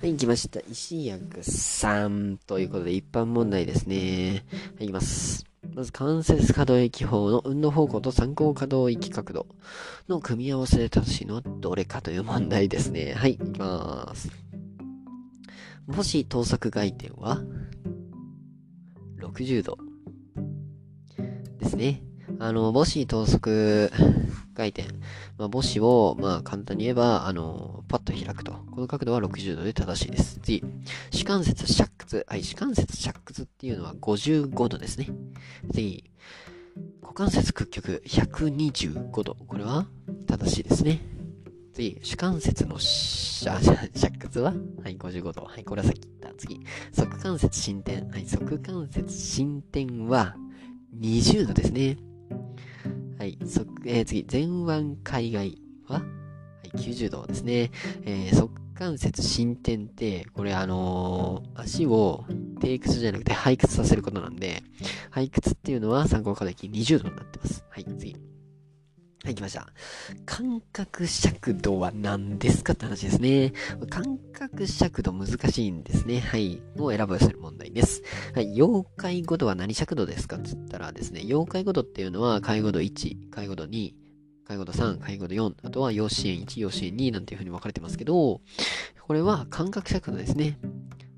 はい、来ました。石役3ということで、一般問題ですね。はい、いきます。まず、関節可動域法の運動方向と参考可動域角度の組み合わせで正しいのはどれかという問題ですね。はい、いきます。もし等速外転は？60度ですね。あの、母子等速回転。まあ、母子を、まあ、簡単に言えば、あの、パッと開くと。この角度は60度で正しいです。次。主関節尺屈。はい、主関節尺屈っていうのは55度ですね。次。股関節屈曲125度。これは正しいですね。次、主関節の尺屈は？はい、55度。はい、これはさっき言った。次、側関節進展。はい、側関節進展は20度ですね。はい、そえー、次、前腕海外は、はい、90度ですね。えー、側関節伸展って、これあのー、足を低屈じゃなくて背屈させることなんで、背屈っていうのは参考課題20度になってます。はい、次。はい、来ました。感覚尺度は何ですかって話ですね。感覚尺度難しいんですね。はい。を選ぶする問題です。はい。妖怪語度は何尺度ですかって言ったらですね、妖怪語度っていうのは、介護度1、介護度2、介護度3、介護度4、あとは養子縁1、養子縁2なんていう風に分かれてますけど、これは感覚尺度ですね。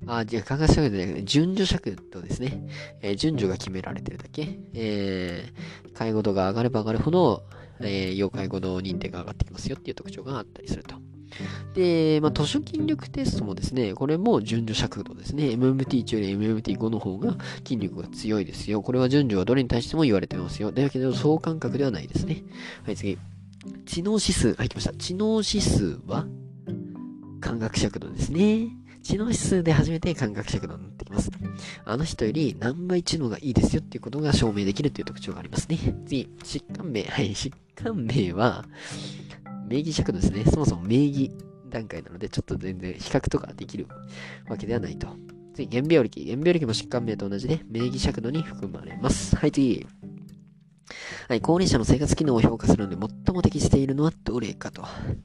あ、じゃあ、感覚尺度じゃなくて、順序尺度ですね。えー、順序が決められてるだけ。えー、介護度が上がれば上がるほど、えー、妖怪語の認定が上がってきますよっていう特徴があったりすると。で、まあ、図書筋力テストもですね、これも順序尺度ですね。MMT1 より MMT5 の方が筋力が強いですよ。これは順序はどれに対しても言われてますよ。だけど、相関覚ではないですね。はい、次。知能指数、はい、来ました。知能指数は感覚尺度ですね。知能指数で初めて感覚尺度になってきます。あの人より何倍知能がいいですよっていうことが証明できるという特徴がありますね。次、疾患名。はい、疾患名は、名義尺度ですね。そもそも名義段階なので、ちょっと全然比較とかできるわけではないと。次、原病歴。原病歴も疾患名と同じで、名義尺度に含まれます。はい、次。はい、高齢者の生活機能を評価するので最も適しているのはどれかと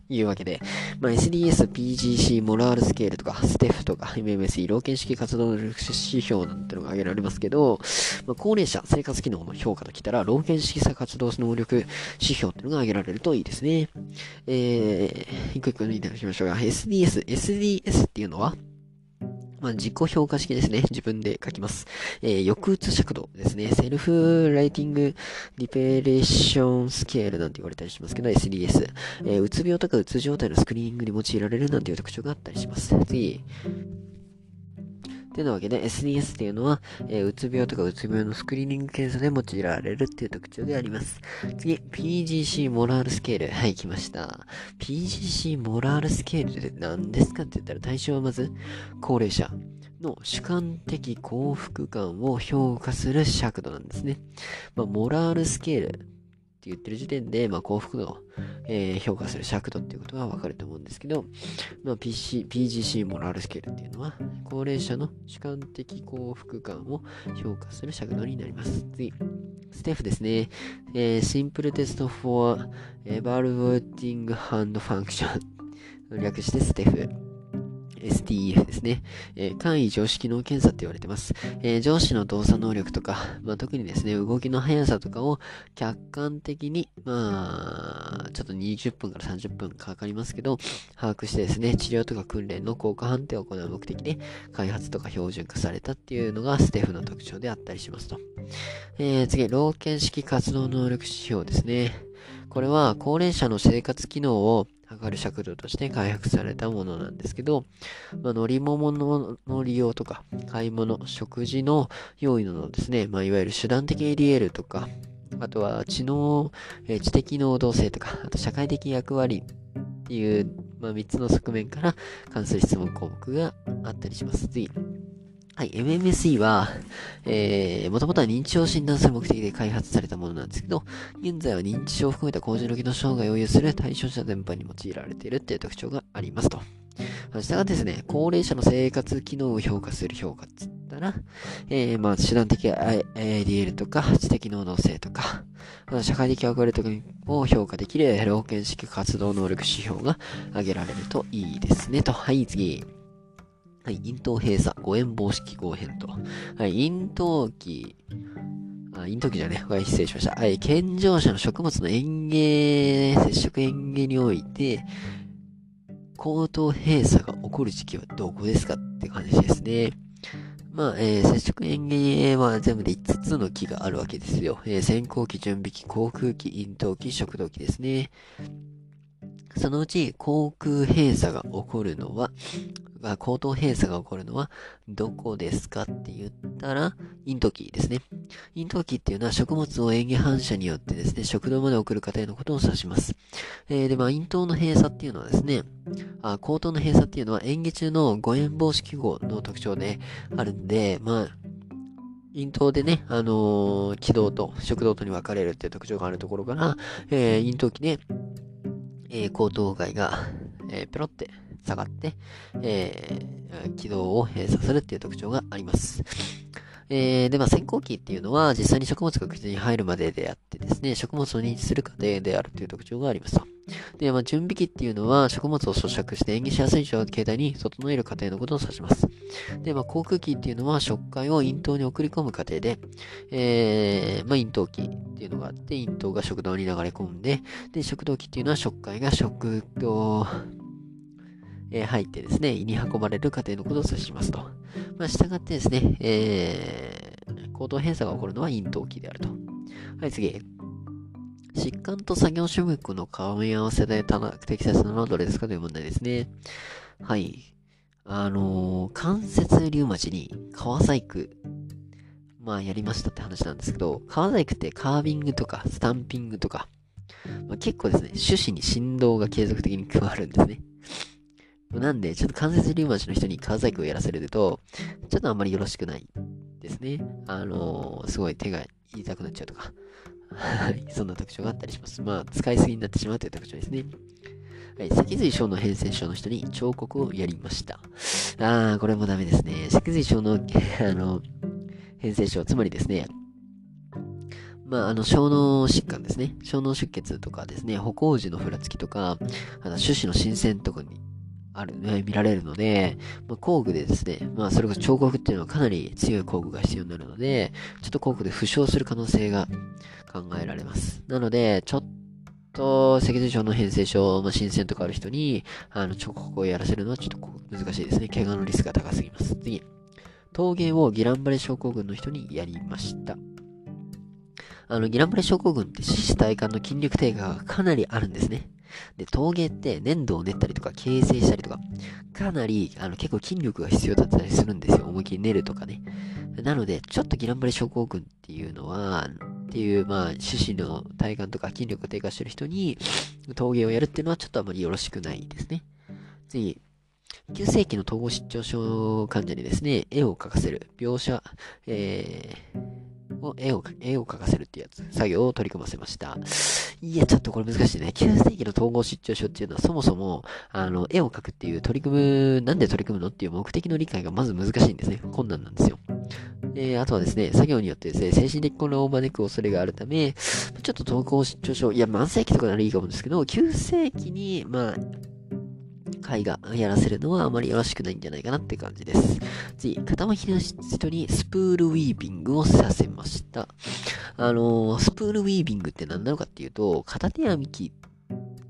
いうわけで、まあ、SDS、PGC、モラールスケールとか、ステフとか、MMSE、老犬式活動力指標なんてのが挙げられますけど、まあ、高齢者生活機能の評価ときたら、老犬式活動能力指標っていうのが挙げられるといいですね。えー、一個一個抜いていきましょうが、SDS、SDS っていうのは、まあ、自己評価式ですね。自分で書きます。えー、抑うつ尺度ですね。 Self-Rating Depression Scale なんて言われたりしますけど、SDS。えー、うつ病とかうつ状態のスクリーニングに用いられるなんていう特徴があったりします。次。てなわけで SDS っていうのは、えー、うつ病とかうつ病のスクリーニング検査で用いられるっていう特徴であります。次、PGC モラルスケール。はい、来ました。PGC モラルスケールって何ですかって言ったら対象はまず、高齢者の主観的幸福感を評価する尺度なんですね。まあ、モラルスケールって言ってる時点で、まあ、幸福度を、えー、評価する尺度っていうことがわかると思うんですけど、まあ、PC、PGC モラルスケールっていうのは、高齢者の主観的幸福感を評価する尺度になります。次。ステフですね。えー、Simple Test for Evaluating Hand Function 略してステフ。STEF ですね。えー、簡易常識の検査って言われてます。えー、上司の動作能力とか、まあ、特にですね、動きの速さとかを客観的に、まあ、ちょっと20分から30分かかりますけど、把握してですね、治療とか訓練の効果判定を行う目的で、開発とか標準化されたっていうのがステフの特徴であったりしますと。えー、次、老犬式活動能力指標ですね。これは高齢者の生活機能を測る尺度として開発されたものなんですけど、まあ、乗り物の利用とか、買い物、食事の用意のですね、まあ、いわゆる手段的 ADL とか、あとは知能、え、知的能動性とか、あと社会的役割っていう、まあ、3つの側面から関する質問項目があったりします。次。はい、MMSE は、えー、もともとは認知症を診断する目的で開発されたものなんですけど、現在は認知症を含めた高次の機能障害を有する対象者全般に用いられているっていう特徴がありますと。したらですね、高齢者の生活機能を評価する評価っつったら、えー、まあ、手段的 ADL とか、知的能動性とか、社会的役割とかを評価できる老犬式活動能力指標が挙げられるといいですねと。はい、次。はい、咽頭閉鎖、誤嚥防止機構編と。はい、咽頭期、あ、咽頭期じゃね、はい、失礼しました。はい、健常者の食物の園芸、接触園芸において、口頭閉鎖が起こる時期はどこですかって感じですね。まあ、えー、接触園芸は全部で5つの木があるわけですよ。えー、先行期、準備期、航空期、咽頭期、食道期ですね。そのうち、航空閉鎖が起こるのは、が、口頭閉鎖が起こるのは、どこですかって言ったら、咽頭期ですね。咽頭期っていうのは食物を塩下反射によってですね、食道まで送る過程のことを指します。えー、で、まあ、咽頭の閉鎖っていうのはですね、あ、口頭の閉鎖っていうのは塩下中の誤嚥防止記号の特徴であるんで、まあ、咽頭でね、あのー、気道と食道とに分かれるっていう特徴があるところから、えー、咽頭期で、えー、口頭蓋が、えー、ペロって下がって、えー、軌道を閉鎖するっていう特徴があります。えー、で、まあ、先行期っていうのは、実際に食物が口に入るまでであってですね、食物を認知する過程であるという特徴がありますと。で、まあ、準備期っていうのは、食物を咀嚼して演技しやすい状態に整える過程のことを指します。で、まあ、航空期っていうのは、食感を咽頭に送り込む過程で、えー、まあ、咽頭期っていうのがあって、咽頭が食道に流れ込んで、で、食道期っていうのは、食感が食道、えー、入ってですね、胃に運ばれる過程のことを指しますと。まあ、従ってですね、えー、行動閉鎖が起こるのは咽頭期であると。はい、次。疾患と作業種目の絡み合わせで適切なのはどれですかという問題ですね。はい。あのー、関節リウマチに川細工、まあやりましたって話なんですけど、川細工ってカービングとかスタンピングとか、まあ、結構ですね、種子に振動が継続的に加わるんですね。なんで、ちょっと関節リウマチの人に川細工をやらせると、ちょっとあんまりよろしくないですね。あのー、すごい手が痛くなっちゃうとか。はい、そんな特徴があったりします。まあ、使いすぎになってしまうという特徴ですね。はい、脊髄症の変性症の人に彫刻をやりました。あー、これもダメですね。脊髄症の、あの、変性症、つまりですね、まあ、あの、小脳疾患ですね。小脳出血とかですね、歩行時のふらつきとか、あの、種子の新鮮とかにある、ね、見られるので、まあ、工具でですね、まあ、それこそ彫刻っていうのはかなり強い工具が必要になるので、ちょっと工具で負傷する可能性が考えられます。なので、ちょっと、脊髄症の変性症、まあ、新鮮とかある人に、あの、彫刻をやらせるのはちょっと難しいですね。怪我のリスクが高すぎます。次。陶芸をギランバレ症候群の人にやりました。あの、ギランバレ症候群って四肢体幹の筋力低下がかなりあるんですね。で、陶芸って粘土を練ったりとか形成したりとか、かなり、あの、結構筋力が必要だったりするんですよ。思いっきり練るとかね。なので、ちょっとギランバレ症候群っていうのは、っていう、まあ、種子の体幹とか筋力が低下してる人に、陶芸をやるっていうのはちょっとあまりよろしくないですね。次、9世紀の統合失調症患者にですね、絵を描かせる、描写、えー、を絵を、絵を描かせるっていうやつ、作業を取り組ませました。いや、ちょっとこれ難しいね。9世紀の統合失調症っていうのはそもそも、あの、絵を描くっていう取り組む、なんで取り組むのっていう目的の理解がまず難しいんですね。困難なんですよ。えー、あとはですね、作業によってですね、精神的混乱を招く恐れがあるため、ちょっと統合失調症、いや、万世紀とかならいいかもですけど、9世紀に、まあ、絵画やらせるのはあまりよろしくないんじゃないかなって感じです。次、片巻きの人にスプールウィービングをさせました。あのー、スプールウィービングって何なのかっていうと、片手編み機。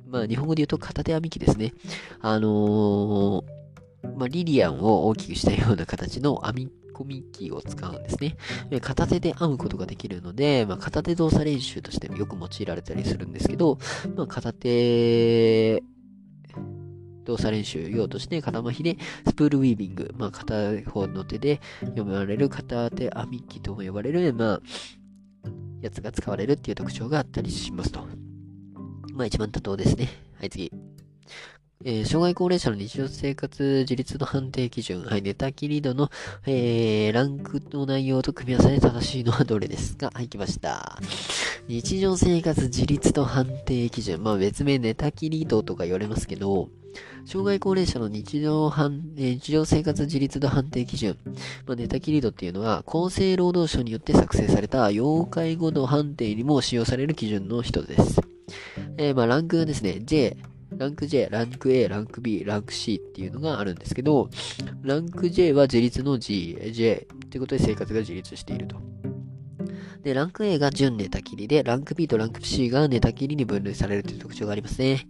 まあ、日本語で言うと片手編み機ですね。あのー、まあ、リリアンを大きくしたような形の編み込み機を使うんですね。片手で編むことができるので、まあ、片手動作練習としてよく用いられたりするんですけど、まあ、片手動作練習用として片まひでスプールウィービング、まあ、片方の手で読まれる片手編み機とも呼ばれる、まあ、やつが使われるっていう特徴があったりしますと。まあ一番多答ですね。はい、次。えー、障害高齢者の日常生活自立の判定基準。はい、寝たきり度の、えー、ランクの内容と組み合わせで正しいのはどれですか？はい、来ました。日常生活自立と判定基準。まあ別名寝たきり度とか言われますけど、障害高齢者の日常日常生活自立度判定基準。まあ、寝たきり度っていうのは、厚生労働省によって作成された要介護度判定にも使用される基準の一つです。えー、まあ、ランクがですね、J、ランク J、ランク A、ランク B、ランク C っていうのがあるんですけど、ランク J は自立の G、J ということで生活が自立していると。で、ランク A が準寝たきりで、ランク B とランク C が寝たきりに分類されるという特徴がありますね。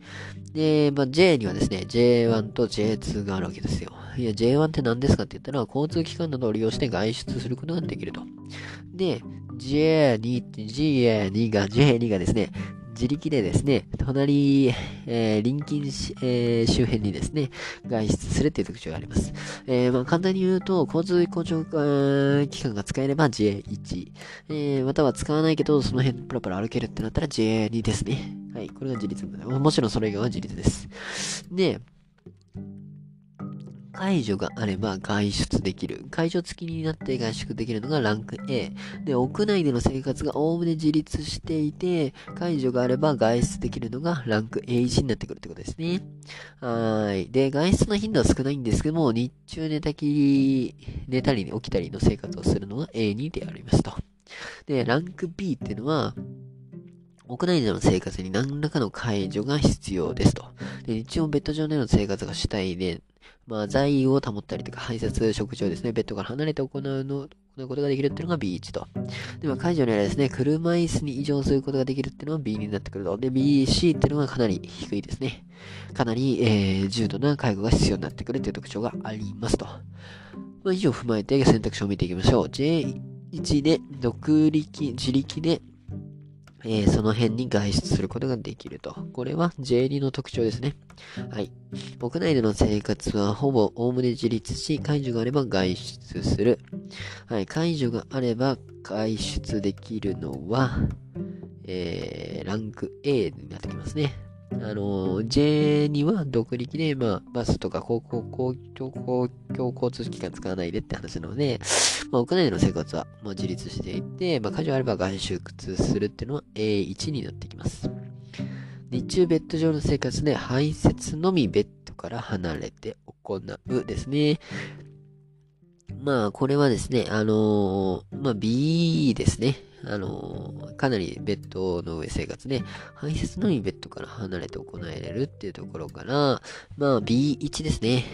で、まあ、J にはですね、J1 と J2 があるわけですよ。いや、J1 って何ですかって言ったら、交通機関などを利用して外出することができると。で、J2 って GA2 が、J2 がですね、自力でですね、隣、えー、隣近、えー、周辺にですね、外出するっていう特徴があります。えー、まあ、簡単に言うと、交通公共機関が使えれば J1、えー、または使わないけど、その辺プラプラ歩けるってなったら JA2 ですね。はい、これが自立。もちろんそれ以外は自立です。で、解除があれば外出できる。解除付きになって外出できるのがランク A。で、屋内での生活がおおむね自立していて、解除があれば外出できるのがランク A1 になってくるってことですね。はい。で、外出の頻度は少ないんですけども、日中寝たきり、寝たり起きたりの生活をするのが A2 でありますと。で、ランク B っていうのは、屋内での生活に何らかの解除が必要ですと。で日中もベッド上での生活が主体で、まあ、在を保ったりとか、排泄、食事をですね、ベッドから離れて行うの、行うことができるっていうのが B1 と。で、まあ、解除の間ですね、車椅子に移動することができるっていうのは B2 になってくると。で、BC っていうのがかなり低いですね。かなり、えー、重度な介護が必要になってくるっていう特徴がありますと。まあ、以上を踏まえて選択肢を見ていきましょう。J1 で、独立、自力で、えー、その辺に外出することができると。これは J2 の特徴ですね。はい。屋内での生活はほぼおおむね自立し、解除があれば外出する。はい。解除があれば外出できるのは、えー、ランク A になってきますね。あの、J には独立で、まあ、バスとか公共公共公共交通機関使わないでって話なので、まあ、屋内での生活はもう自立していて、まあ、家事あれば外出するっていうのは A1 になってきます。日中ベッド上の生活で排泄のみベッドから離れて行うですね。まあ、これはですね、あのー、まあ、B ですね。あのー、かなりベッドの上生活で、排泄のみベッドから離れて行えれるっていうところから、まあ B1 ですね。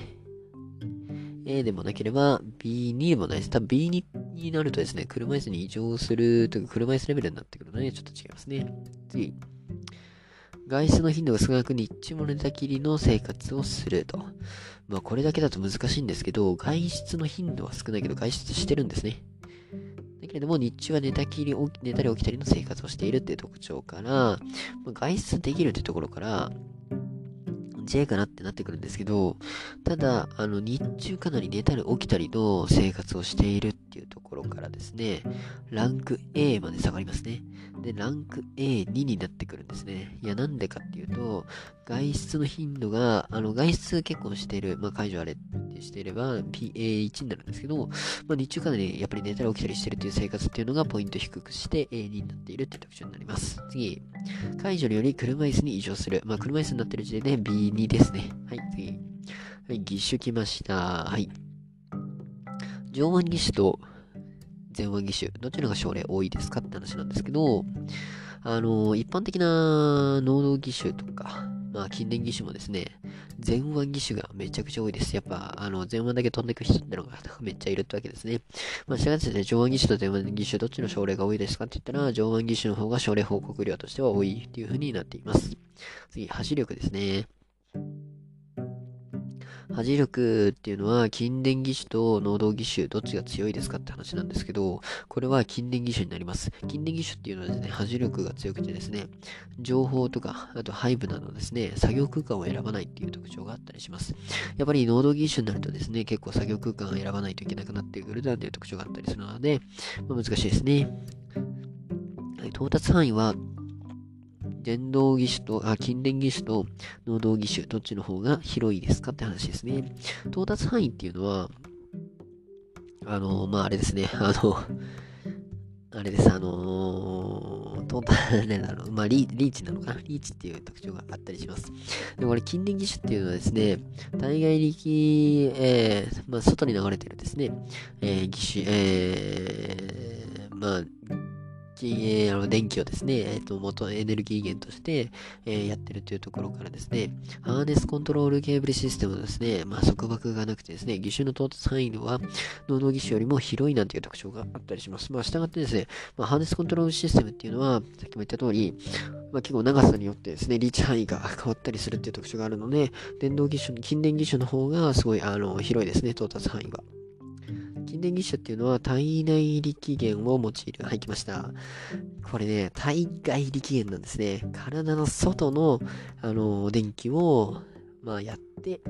A でもなければ B2 でもないです。多分 B2 になるとですね、車椅子に移乗するというか、車椅子レベルになってくるので、ちょっと違いますね。次。外出の頻度が少なく日中も寝たきりの生活をすると。まあこれだけだと難しいんですけど、外出の頻度は少ないけど外出してるんですね。だけれども、日中は寝たきり、寝たり起きたりの生活をしているっていう特徴から、外出できるっていうところから、J かなってなってくるんですけど、ただ、あの、日中かなり寝たり起きたりの生活をしているっていうところからですね、ランク A まで下がりますね。で、ランク A2 になってくるんですね。いや、なんでかっていうと、外出の頻度が、あの、外出結構している、まあ、解除あれってしていれば、PA1 になるんですけど、まあ、日中かなりやっぱり寝たり起きたりしてるっていう生活っていうのがポイント低くして A2 になっているっていう特徴になります。次、解除により車椅子に移乗する。まあ、車椅子になってる時点で B2 ですね。はい、次。はい、義手来ました。はい。上腕義手と前腕義手、どちらが症例多いですかって話なんですけど、あの、一般的な能動義手とか、まあ、近年義手もですね、前腕義手がめちゃくちゃ多いです。やっぱ、あの、前腕だけ飛んでいく人ってのが めっちゃいるってわけですね。まあ、しがってで、上腕義手と前腕義手、どっちの症例が多いですかって言ったら、上腕義手の方が症例報告量としては多いっていう風になっています。次、走力ですね。端力っていうのは、筋電義手と能動義手、どっちが強いですかって話なんですけど、これは筋電義手になります。筋電義手っていうのはですね、端力が強くてですね、情報とか、あと背部などですね、作業空間を選ばないっていう特徴があったりします。やっぱり能動義手になるとですね、結構作業空間を選ばないといけなくなってくるなんていう特徴があったりするので、まあ、難しいですね。はい、到達範囲は電動義手と、あ、筋電義手と能動義手、どっちの方が広いですかって話ですね。到達範囲っていうのは、あの、まあ、あれですね、あの、あれです、あのー、トータル、だろう、まあリ、リーチなのかな。リーチっていう特徴があったりします。で、これ、筋電義手っていうのはですね、体外力、えー、まあ、外に流れてるですね、えー、義手、えー、まあ、電気をですね、え、ー、と、元エネルギー源として、えー、やってるというところからですね、ハーネスコントロールケーブルシステムですね、まあ、束縛がなくてですね、義手の到達範囲は、ノード義手よりも広いなんていう特徴があったりします。まあ、従ってですね、まあ、ハーネスコントロールシステムっていうのは、さっきも言った通り、まあ、結構長さによってですね、リーチ範囲が変わったりするっていう特徴があるので、電動義手、近電義手の方がすごい、あの、広いですね、到達範囲が。筋電義手っていうのは体内力源を用いる。はい、来ました。これね、体外力源なんですね。体の外の、あの、電気を、まあ、やって、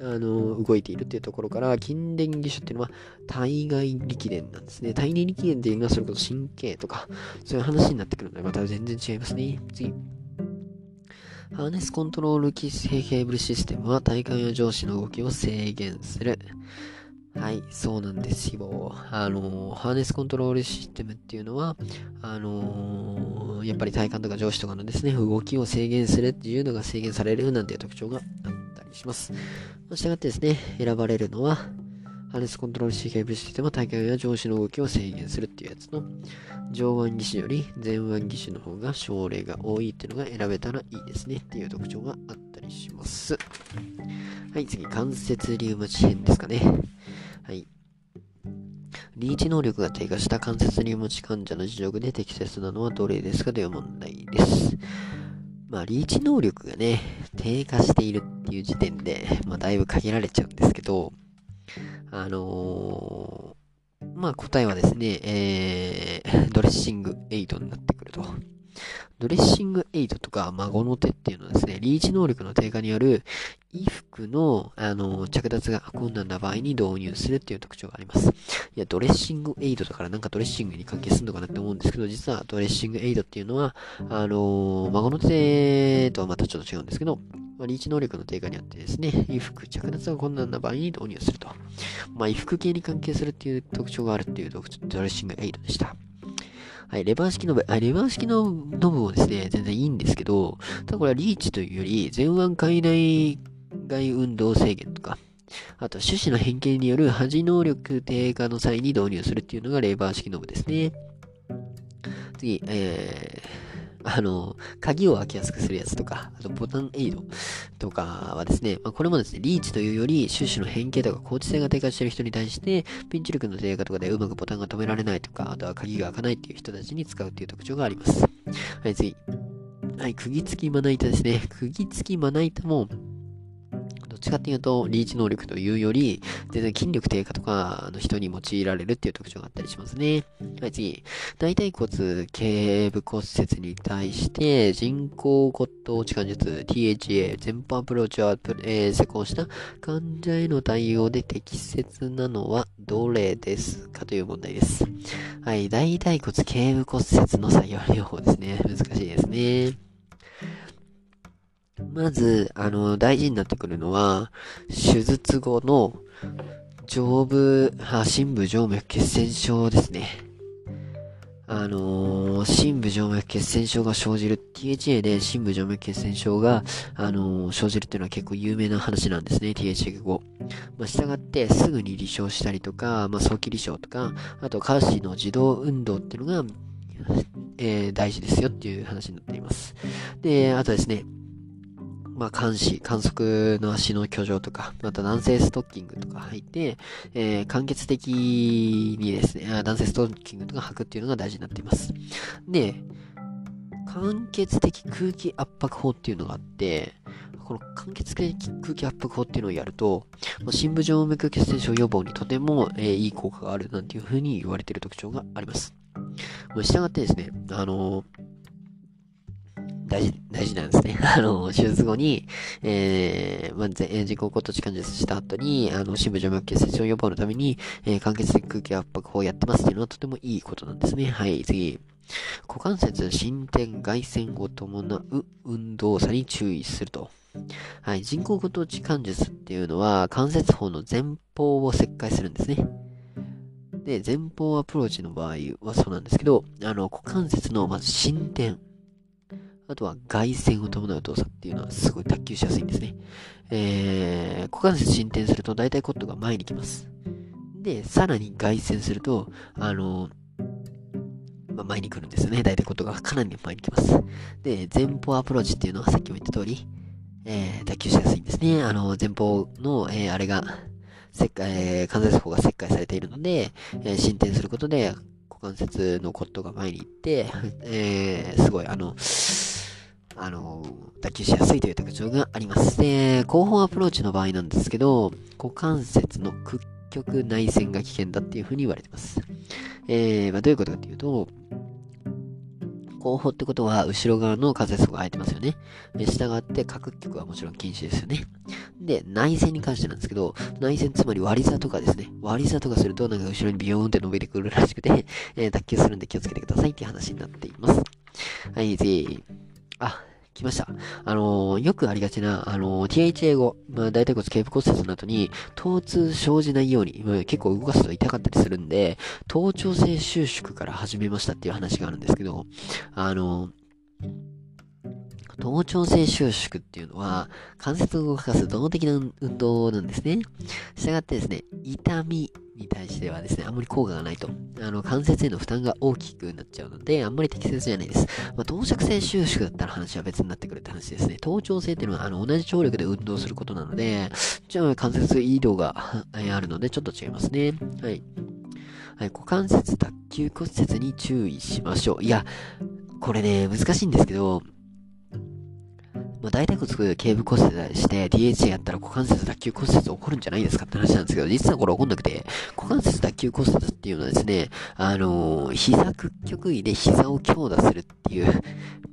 あの、動いているっていうところから、筋電義手っていうのは体外力源なんですね。体内力源っていうのはそれこそ神経とか、そういう話になってくるので、また全然違いますね。次。ハーネスコントロールケーブルシステムは体幹や上司の動きを制限する。はい、そうなんですよ。あの、ハーネスコントロールシステムっていうのは、あの、やっぱり体幹とか上司とかのですね、動きを制限するっていうのが制限されるなんていう特徴があったりします。したがってですね、選ばれるのは、ハーネスコントロールシーブルシステムは体幹や上司の動きを制限するっていうやつの、上腕義手より前腕義手の方が症例が多いっていうのが選べたらいいですねっていう特徴があったりします。はい、次、関節リウマチ編ですかね。はい。リーチ能力が低下した関節リウマチ患者の事情で適切なのはどれですかという問題です。まあ、リーチ能力がね、低下しているっていう時点で、まあ、だいぶ限られちゃうんですけど、あのー、まあ、答えはですね、えー、ドレッシングエイドになってくると。ドレッシングエイドとか孫の手っていうのはですね、リーチ能力の低下による衣服の、あの、着脱が困難な場合に導入するっていう特徴があります。いや、ドレッシングエイドだからなんかドレッシングに関係するのかなって思うんですけど、実はドレッシングエイドっていうのは、あの、孫の手とはまたちょっと違うんですけど、まあ、リーチ能力の低下によってですね、衣服、着脱が困難な場合に導入すると。まあ、衣服系に関係するっていう特徴があるっていうドレッシングエイドでした。はい、レバー式ノブ、あ、レバー式のノブもですね、全然いいんですけど、ただこれはリーチというより、前腕海内外運動制限とか、あと、種子の変形による恥能力低下の際に導入するっていうのがレバー式ノブですね。次、えー、あの、鍵を開けやすくするやつとか、あとボタンエイドとかはですね、まあ、これもですね、リーチというより、種子の変形とか高知性が低下している人に対して、ピンチ力の低下とかでうまくボタンが止められないとか、あとは鍵が開かないっていう人たちに使うっていう特徴があります。はい、次。はい、釘付きまな板ですね。釘付きまな板も、ちかっていうと、リーチ能力というより、全然筋力低下とかの人に用いられるっていう特徴があったりしますね。はい、次。大腿骨頸部骨折に対して、人工骨頭置換術 THA 全般アプローチを、えー、施工した患者への対応で適切なのはどれですかという問題です。はい、大腿骨頸部骨折の作業療法ですね。難しいですね。まず、あの、大事になってくるのは、手術後の上部、あ、深部静脈血栓症ですね。あのー、深部静脈血栓症が生じる、THA で深部静脈血栓症が、あのー、生じるっていうのは結構有名な話なんですね、THA 後。まあ、従ってすぐに離床したりとか、まあ、早期離床とか、あと、下肢の自動運動っていうのが、えー、大事ですよっていう話になっています。で、あとですね、まあ、監視、観測の足の居城とか、また男性ストッキングとか履いて、えー、間欠的にですね、男性ストッキングとか履くっていうのが大事になっています。で、間欠的空気圧迫法っていうのがあって、この間欠的空気圧迫法っていうのをやると、深部静脈血栓症予防にとても、えー、いい効果があるなんていう風に言われている特徴があります。したがってですね、あのー大事、大事なんですね。あの、手術後に、えー、まあ、人工骨頭置換術した後に、あの、深部静脈血栓症予防のために、えー、間欠的空気圧迫法をやってますっていうのはとてもいいことなんですね。はい、次。股関節進展外旋を伴う運動差に注意すると。はい、人工骨頭置換術っていうのは、関節法の前方を切開するんですね。で、前方アプローチの場合はそうなんですけど、あの、股関節のまず進展。あとは外旋を伴う動作っていうのはすごい卓球しやすいんですね。えー、股関節進展すると大体コットが前に来ます。で、さらに外旋すると、あの、まあ、前に来るんですよね。大体ことがかなり前に来ます。で、前方アプローチっていうのはさっきも言った通り、えー、脱臼しやすいんですね。あの、前方の、えー、あれが、切開、えー、関節法が切開されているので、えー、進展することで、股関節のコットが前に行って、えー、すごい、あの、あの、脱臼しやすいという特徴があります。で、後方アプローチの場合なんですけど、股関節の屈曲内旋が危険だっていうふうに言われてます。えー、まあ、どういうことかっていうと、後方ってことは、後ろ側の関節が空いてますよね。で、従って下屈曲はもちろん禁止ですよね。で、内旋に関してなんですけど、内旋つまり割り座とかですね。割り座とかすると、なんか後ろにビヨーンって伸びてくるらしくて、えー、脱臼するんで気をつけてくださいっていう話になっています。はい、次。あ、来ました。あのー、よくありがちな、あのー、THA 語、まあ、大腿骨頸部骨折の後に、疼痛生じないように、まあ、結構動かすと痛かったりするんで、頭頂性収縮から始めましたっていう話があるんですけど、あのー頭頂性収縮っていうのは、関節を動かす動的な運動なんですね。したがってですね、痛みに対してはですね、あんまり効果がないと。あの、関節への負担が大きくなっちゃうので、あんまり適切じゃないです。まあ、等尺性収縮だったら話は別になってくるって話ですね。頭頂性っていうのは、あの、同じ張力で運動することなので、じゃあ関節移動が あるので、ちょっと違いますね。はい。はい、股関節脱臼骨折に注意しましょう。いや、これね、難しいんですけど、まあ、大腿骨頸部骨折して BHA やったら股関節脱臼骨折起こるんじゃないですかって話なんですけど、実はこれ起こんなくて、股関節脱臼骨折っていうのはですね、あのー、膝屈曲位で膝を強打するっていうの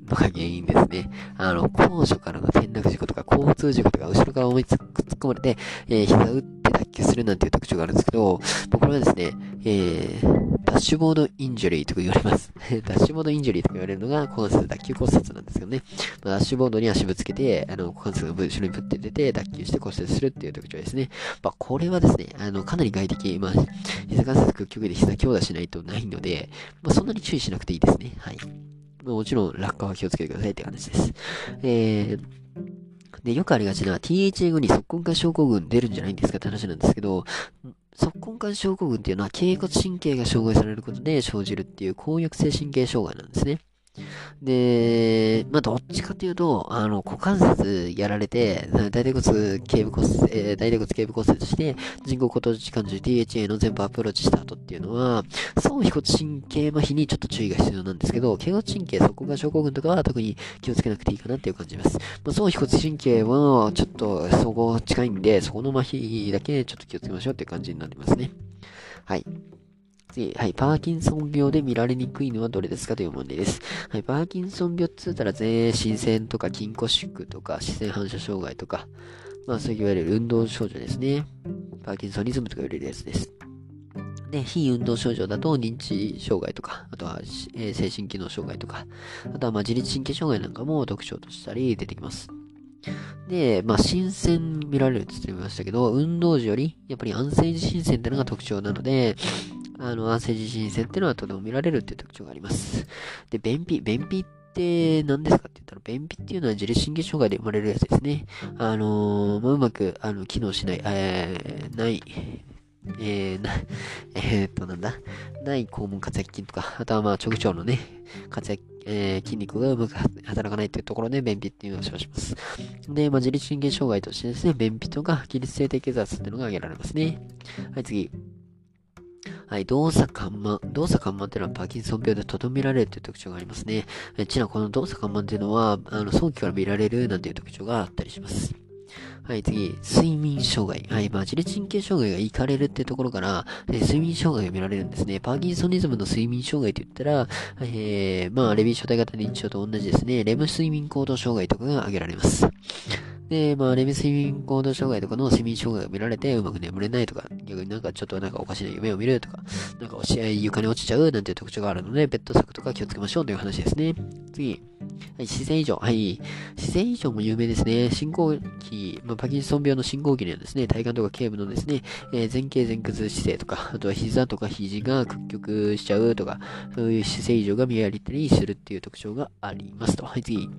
が原因ですね。あの、高所からの転落事故とか交通事故とか後ろから思いっきり突っ込まれて、えー、膝打って脱臼するなんていう特徴があるんですけど、これはですね、えー、 dashboard injury とか言われます。dashboard injury とか言われるのが、股関節脱臼骨折なんですけどね。まあ、ダッシュボードに足ぶつつけて、あの、股関節が後ろにぶって出て、脱臼して骨折するっていう特徴ですね。まあ、これはですね、あの、かなり外的、まあ、膝関節屈曲で膝強打しないとないので、まあ、そんなに注意しなくていいですね。はい。まあ、もちろん、落下は気をつけてくださいって話です。えー、で、よくありがちな THA 後に側根管症候群出るんじゃないんですかって話なんですけど、側根管症候群っていうのは、頸骨神経が障害されることで生じるっていう抗抑性神経障害なんですね。で、まあ、どっちかというと、あの、股関節やられて、大腿骨頸部骨折、えー、大腿骨頸部骨折して、人工骨時間中 DHA の全部アプローチした後っていうのは、総腓骨神経麻痺にちょっと注意が必要なんですけど、頸骨神経、そこが症候群とかは特に気をつけなくていいかなっていう感じです。まあ、総腓骨神経は、ちょっと、そこ近いんで、そこの麻痺だけちょっと気をつけましょうっていう感じになりますね。はい。次、はい、パーキンソン病で見られにくいのはどれですかという問題です。はい、パーキンソン病って言ったら全身線とか筋骨縮とか視線反射障害とか、まあそういわれる運動症状ですね。パーキンソニズムとか言われるやつです。で、非運動症状だと認知障害とか、あとは、えー、精神機能障害とか、あとはまあ自律神経障害なんかも特徴としたり出てきます。で、まあ、新鮮見られるって言ってましたけど、運動時より、やっぱり安静時新鮮ってのが特徴なので、あの、安静地震線っていうのはとても見られるっていう特徴があります。で、便秘、便秘って何ですかって言ったら、便秘っていうのは自律神経障害で生まれるやつですね。あのー、まあ、うまく、あの、機能しない、えー、ない、えー、な、えー、っと、なんだ、ない肛門活躍筋とか、あとはまあ、直腸のね、活躍、えー、筋肉がうまく働かないというところで便秘っていうのをします。で、まあ、自律神経障害としてですね、便秘とか、起立性低血圧っていうのが挙げられますね。はい、次。はい、動作緩慢。動作緩慢っていうのはパーキンソン病でとどめられるという特徴がありますね。ちなこの動作緩慢っていうのは、あの、早期から見られるなんていう特徴があったりします。はい、次、睡眠障害。はい、まあ、自律神経障害がいかれるっていうところから、えー、睡眠障害が見られるんですね。パーキンソニズムの睡眠障害って言ったら、えー、まあ、レビー初代型認知症と同じですね。レム睡眠行動障害とかが挙げられます。で、まあ、レミ睡眠行動障害とかの睡眠障害が見られてうまく眠れないとか、逆になんかちょっとなんかおかしな夢を見るとか、なんか押し合い床に落ちちゃうなんていう特徴があるので、ベッド柵とか気をつけましょうという話ですね。次。はい、自然異常。はい。自然異常も有名ですね。信号機、まあ、パキンソン病の信号機にはですね、体幹とか頸部のですね、えー、前傾前屈姿勢とか、あとは膝とか肘が屈曲しちゃうとか、そういう姿勢異常が見られたりするっていう特徴がありますと。はい、次。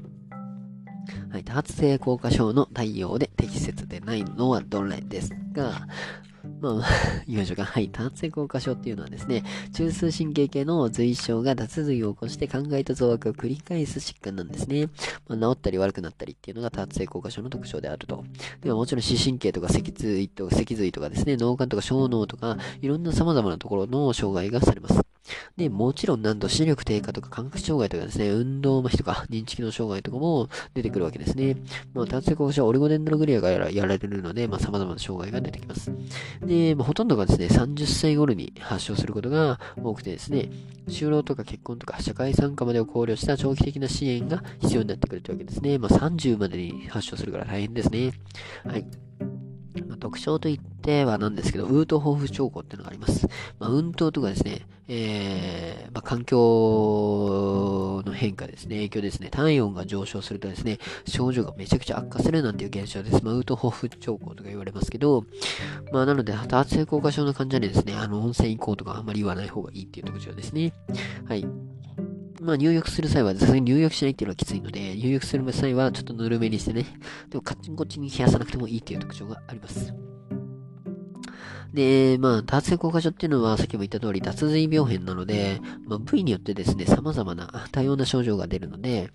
はい、多発性硬化症の対応で適切でないのはどれですか？まあ、言いましょうか。はい。単性硬化症っていうのはですね、中枢神経系の随症が脱髄を起こして考えた増悪を繰り返す疾患なんですね。まあ、治ったり悪くなったりっていうのが単性硬化症の特徴であると。ではもちろん視神経とか脊髄とか脊髄とかですね、脳幹とか小脳とか、いろんな様々なところの障害がされます。で、もちろんなんと視力低下とか感覚障害とかですね、運動麻痺とか認知機能障害とかも出てくるわけですね。まあ、単性硬化症はオリゴデンドログリアがやられるので、まあ、様々な障害が出てきます。で、まあ、ほとんどがですね、30歳頃に発症することが多くてですね、就労とか結婚とか社会参加までを考慮した長期的な支援が必要になってくるというわけですね。まあ、30までに発症するから大変ですね。はい。まあ、特徴といってはなんですけど、ウートホーフ兆候っていうのがあります。まあ、運動とかですね、えー、まあ、環境の変化ですね、影響ですね、体温が上昇するとですね、症状がめちゃくちゃ悪化するなんていう現象です。まあ、ウートホーフ兆候とか言われますけど、まあ、なので、多発性硬化症の患者にですね、あの、温泉行こうとかあんまり言わない方がいいっていう特徴ですね。はい。まあ入浴する際は、さすがに入浴しないっていうのはきついので、入浴する際はちょっとぬるめにしてね、でもカッチンコッチンに冷やさなくてもいいっていう特徴があります。で、まあ、多発性硬化症っていうのは、さっきも言った通り、脱髄病変なので、まあ、部位によってですね、様々な多様な症状が出るので、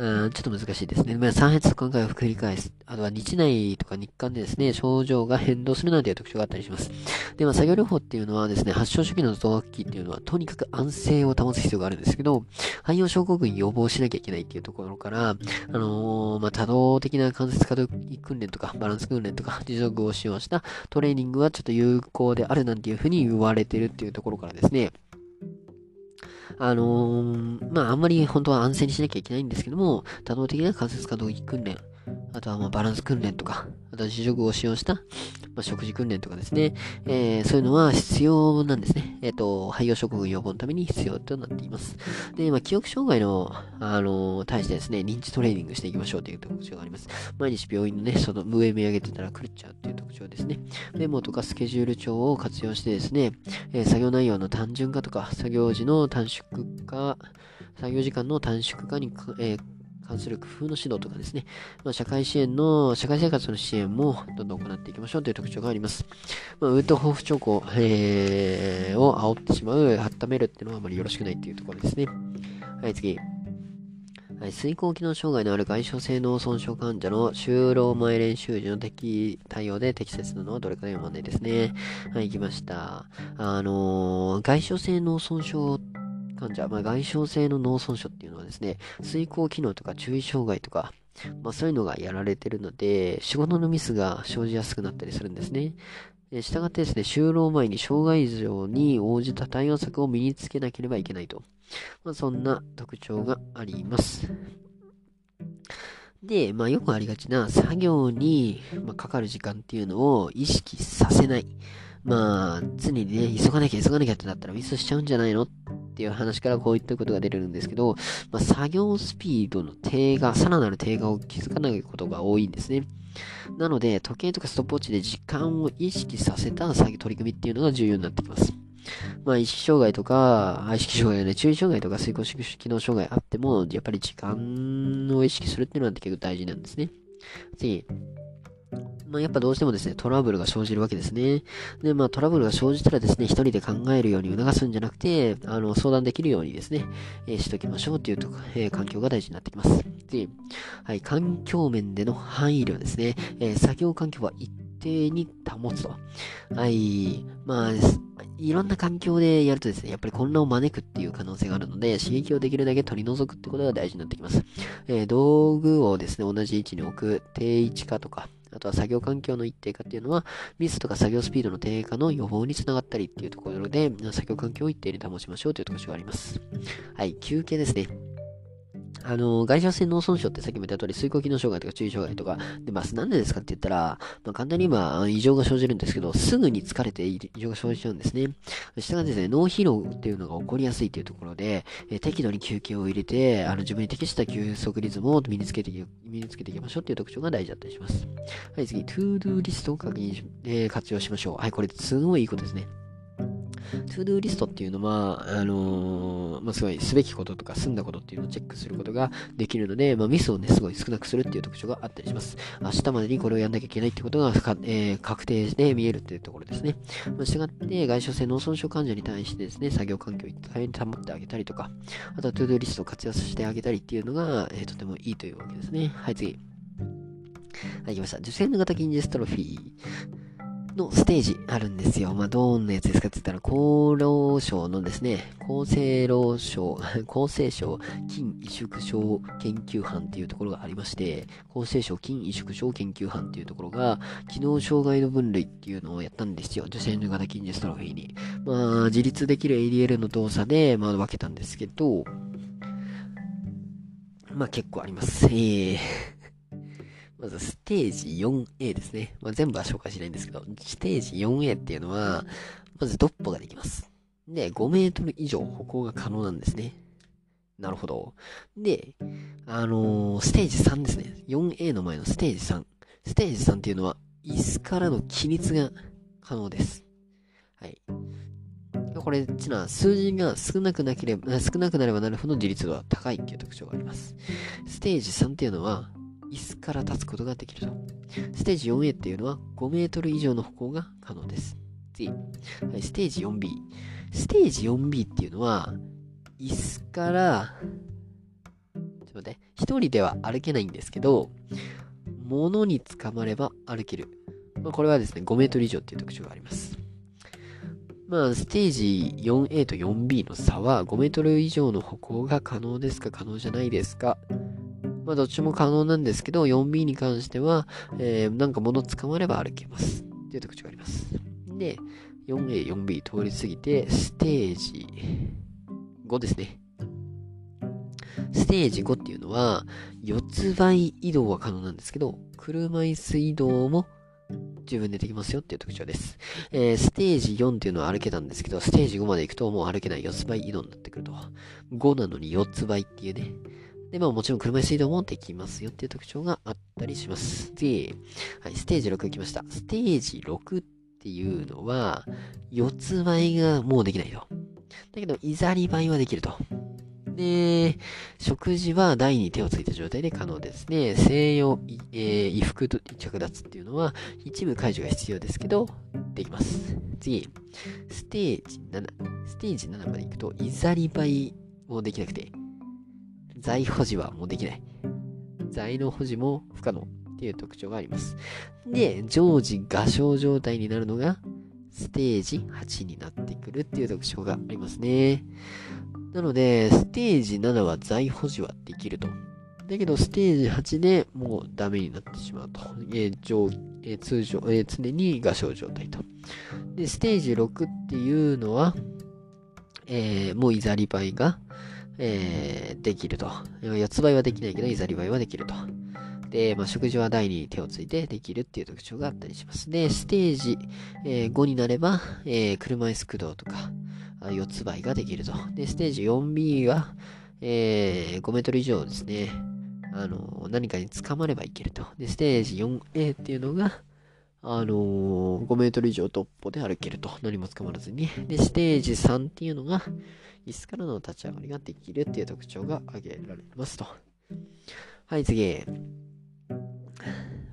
うん、ちょっと難しいですね。まあ、3越今回を繰り返す。あとは日内とか日間でですね、症状が変動するなんていう特徴があったりします。で、まあ、作業療法っていうのはですね、発症初期の増悪期っていうのは、とにかく安静を保つ必要があるんですけど、肺葉症候群予防しなきゃいけないっていうところから、あのー、まあ、多動的な関節可動訓練とか、バランス訓練とか、持続を使用したトレーニングはちょっと有効であるなんていうふうに言われてるっていうところからですね、あのー、まあ、あんまり本当は安静にしなきゃいけないんですけども、多動的な関節可動域訓練、あとはまバランス訓練とか、あとは自食を使用した、ま、食事訓練とかですね、えー、そういうのは必要なんですね。えっ、ー、と、肺葉食群予防のために必要となっています。で、まあ、記憶障害の、あのー、対してですね、認知トレーニングしていきましょうという特徴があります。毎日病院のね、その上見上げてたら狂っちゃうっていう特徴ですね。メモとかスケジュール帳を活用してですね、え、作業内容の単純化とか、作業時の短縮化、作業時間の短縮化に、えー関する工夫の指導とかですね、まあ、社会支援の、社会生活の支援もどんどん行っていきましょうという特徴があります。まあ、ウッドホーフ兆候、えー、を煽ってしまう、温めるっていうのはあまりよろしくないっていうところですね。はい、次。はい、水耕機能障害のある外傷性脳損傷患者の就労前練習時の適対応で適切なのはどれかという問題ですね。はい、行きました。あのー、外傷性脳損傷患者、まあ、外傷性の脳損傷っていうのはですね、遂行機能とか注意障害とか、まあ、そういうのがやられてるので、仕事のミスが生じやすくなったりするんですね。したがってですね、就労前に障害状に応じた対応策を身につけなければいけないと。まあ、そんな特徴があります。で、まあよくありがちな作業に、かかる時間っていうのを意識させない。まあ、常にね、急がなきゃ急がなきゃってなったらミスしちゃうんじゃないの？っていう話からこういったことが出るんですけど、まあ、作業スピードの低下、さらなる低下を気づかないことが多いんですね。なので、時計とかストップウォッチで時間を意識させた作業取り組みっていうのが重要になってきます。まあ、意識障害とか、意識障害ね、注意障害とか、水行機能障害あっても、やっぱり時間を意識するっていうのは結構大事なんですね。次。まあ、やっぱどうしてもですね、トラブルが生じるわけですね。で、まあ、トラブルが生じたらですね、一人で考えるように促すんじゃなくて、あの、相談できるようにですね、えー、しときましょうというと、えー、環境が大事になってきます。で、はい、環境面での配慮ですね、えー、作業環境は一定に保つと。はい、まあ、いろんな環境でやるとですね、やっぱり混乱を招くっていう可能性があるので、刺激をできるだけ取り除くってことが大事になってきます。えー、道具をですね、同じ位置に置く、定位置化とか、あとは作業環境の一定化っていうのは、ミスとか作業スピードの低下の予防につながったりっていうところで、作業環境を一定に保ちましょうという特徴があります。はい、休憩ですね。あの、外傷性脳損傷ってさっきも言った通り、水行機能障害とか注意障害とか出ます。なんでですかって言ったら、まあ、簡単に今、異常が生じるんですけど、すぐに疲れて異常が生じちゃうんですね。したがですね、脳疲労っていうのが起こりやすいというところで、え、適度に休憩を入れて、あの、自分に適した休息リズムを身につけて、身につけていきましょうっていう特徴が大事だったりします。はい、次、 to-do list を確認し、えー、活用しましょう。はい、これすごいいいことですね。 to-do list っていうのは、あのー、まあ、すごいすべきこととか済んだことっていうのをチェックすることができるので、まあ、ミスをね、すごい少なくするっていう特徴があったりします。明日までにこれをやんなきゃいけないってことがえー、確定して見えるっていうところですね。まあ、したがって、外傷性脳損傷患者に対してですね、作業環境を大変保ってあげたりとか、あとは to-do list を活用させてあげたりっていうのが、えー、とてもいいというわけですね。はい、次。はい、来ました。デュシェンヌ型筋ジストロフィー。のステージあるんですよ。まあ、どんなやつですかって言ったら、厚労省のですね、厚生労省、厚生省筋萎縮症研究班っていうところがありまして、厚生省筋萎縮症研究班っていうところが、機能障害の分類っていうのをやったんですよ。女性の型筋ジストロフィーに。まあ、自立できる ADL の動作で、まあ、分けたんですけど、まあ結構あります。えーまず、ステージ 4A ですね。まあ、全部は紹介しないんですけど、ステージ 4A っていうのは、まずドッポができます。で、5メートル以上歩行が可能なんですね。なるほど。で、あのー、ステージ3ですね。4A の前のステージ3。ステージ3っていうのは、椅子からの起立が可能です。はい。これ、ちな、数字が少なくなければ、少なくなればなるほど自立度は高いっていう特徴があります。ステージ3っていうのは、椅子から立つことができると。ステージ 4A っていうのは5メートル以上の歩行が可能です。次、はい、ステージ 4B。ステージ 4B っていうのは、椅子から、ちょっと待って、一人では歩けないんですけど、物につかまれば歩ける。まあ、これはですね、5メートル以上っていう特徴があります。まあ、ステージ 4A と 4B の差は5メートル以上の歩行が可能ですか可能じゃないですかまあ、どっちも可能なんですけど、4B に関しては、えー、なんか物捕まれば歩けます。っていう特徴があります。で、4A、4B 通り過ぎて、ステージ5ですね。ステージ5っていうのは、四つ倍移動は可能なんですけど、車椅子移動も十分でできますよっていう特徴です。えー、ステージ4っていうのは歩けたんですけど、ステージ5まで行くともう歩けない四つ倍移動になってくると。5なのに4つ倍っていうね、で、まあもちろん車椅子移動もできますよっていう特徴があったりします。で、はい、ステージ6行きました。ステージ6っていうのは、四つ倍がもうできないと。だけど、いざり倍はできると。で、食事は台に手をついた状態で可能ですね。西洋、えー、衣服と着脱っていうのは一部解除が必要ですけど、できます。次、ステージ7。ステージ7まで行くと、いざり倍もできなくて、在保持はもうできない。在の保持も不可能っていう特徴があります。で、常時画商状態になるのがステージ8になってくるっていう特徴がありますね。なので、ステージ7は在保持はできると。だけど、ステージ8でもうダメになってしまうと。えー、常えー、通常、えー、常に画商状態と。で、ステージ6っていうのは、えー、もういざりばいが、えー、できると。四つ倍はできないけど、いざり倍はできると。で、まあ、食事は台に手をついてできるっていう特徴があったりします。で、ステージ、えー、5になれば、えー、車椅子駆動とか、四つ倍ができると。で、ステージ 4B は、えー、5メートル以上ですね。あの、何かに捕まればいけると。で、ステージ 4A っていうのが、あのー、5メートル以上トッポで歩けると。何も捕まらずに。で、ステージ3っていうのが、椅子からの立ち上がりができるっていう特徴が挙げられますと。はい、次。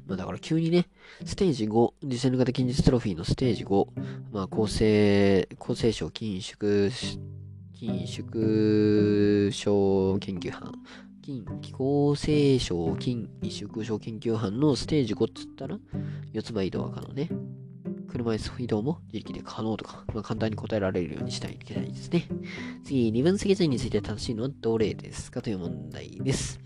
まあだから急にね、ステージ5、ディセル型筋術トロフィーのステージ5、まあ厚生、厚生省筋縮、筋縮症研究班、筋、厚生省筋萎縮症研究班のステージ5っつったら、四つ葉移動は可能ね。車椅子移動も自力で可能とか、まあ、簡単に答えられるようにしたいといけないですね。次、二分積髄について正しいのはどれですかという問題です。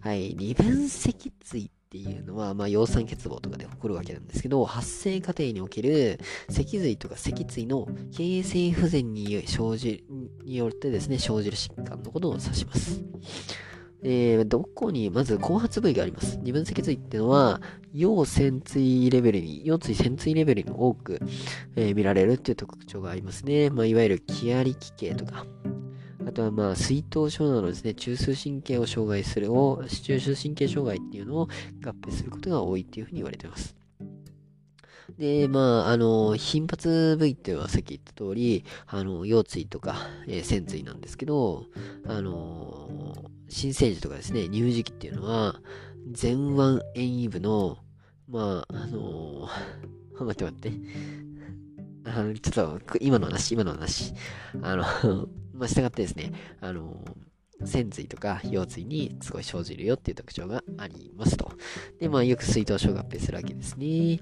はい、二分積髄っていうのは、まあ、葉酸欠乏とかで起こるわけなんですけど、発生過程における脊髄とか脊椎の形成不全に生じ、によってですね、生じる疾患のことを指します。えー、どこに、まず後発部位があります。二分脊髄っていうのは、腰潜椎レベルに、腰椎潜椎レベルに多く、えー、見られるっていう特徴がありますね。まあ、いわゆる気あり気系とか、あとはまあ、水頭症などですね、中枢神経を障害するを、中枢神経障害っていうのを合併することが多いっていうふうに言われています。で、まあ、あの、頻発部位っていうのはさっき言った通り、あの、腰椎とか、えー、仙椎なんですけど、あの、新生児とかですね、乳児期っていうのは、前腕遠位部の、まあ、あのー、待って待って。あの、ちょっと、今の話、今の話。あの まあ、従ってですね、あの仙髄とか腰椎にすごい生じるよっていう特徴がありますと。で、まあ、よく水頭症合併するわけですね。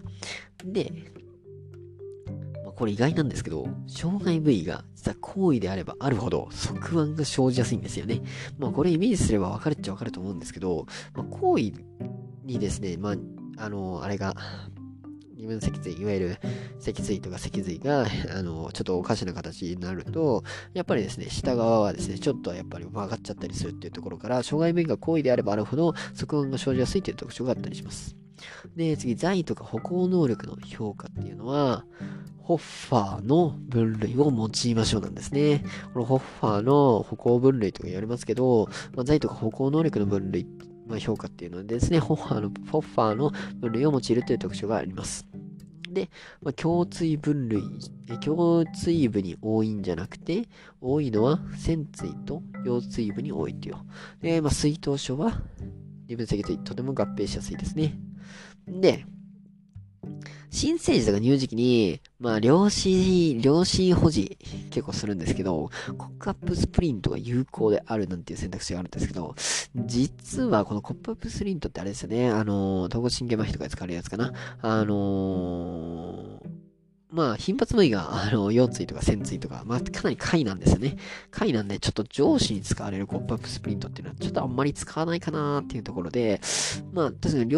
で、まあ、これ意外なんですけど、障害部位が実は行為であればあるほど側腕が生じやすいんですよね。まあ、これイメージすれば分かるっちゃ分かると思うんですけど、まあ、行為にですね、まあ、あの、あれが、二分脊髄、いわゆる脊髄とか脊髄が、あの、ちょっとおかしな形になると、やっぱりですね、下側はですね、ちょっとやっぱり曲がっちゃったりするっていうところから、障害面が行為であればあるほど、側面が生じやすいという特徴があったりします。で、次、財とか歩行能力の評価っていうのは、ホッファーの分類を用いましょうなんですね。このホッファーの歩行分類とか言われますけど、まあ、財とか歩行能力の分類まあ、評価っていうのはですね、ホッファーの、フォッファーの分類を用いるという特徴があります。で、まあ、共通分類、共通部に多いんじゃなくて、多いのは線椎と腰椎部に多いっていう。で、まあ、水頭症は二分脊椎とても合併しやすいですね。で、新生児とか乳児期に、まあ、量子、量子保持結構するんですけど、コックアップスプリントが有効であるなんていう選択肢があるんですけど、実はこのコックアップスプリントってあれですよね、あの、統合神経麻痺とかで使われるやつかな。あのーまあ、頻発部位が、あの、腰椎とか線椎とか、まあ、かなり貝なんですよね。貝なんで、ちょっと上司に使われるコップアップスプリントっていうのは、ちょっとあんまり使わないかなっていうところで、まあ、確かに、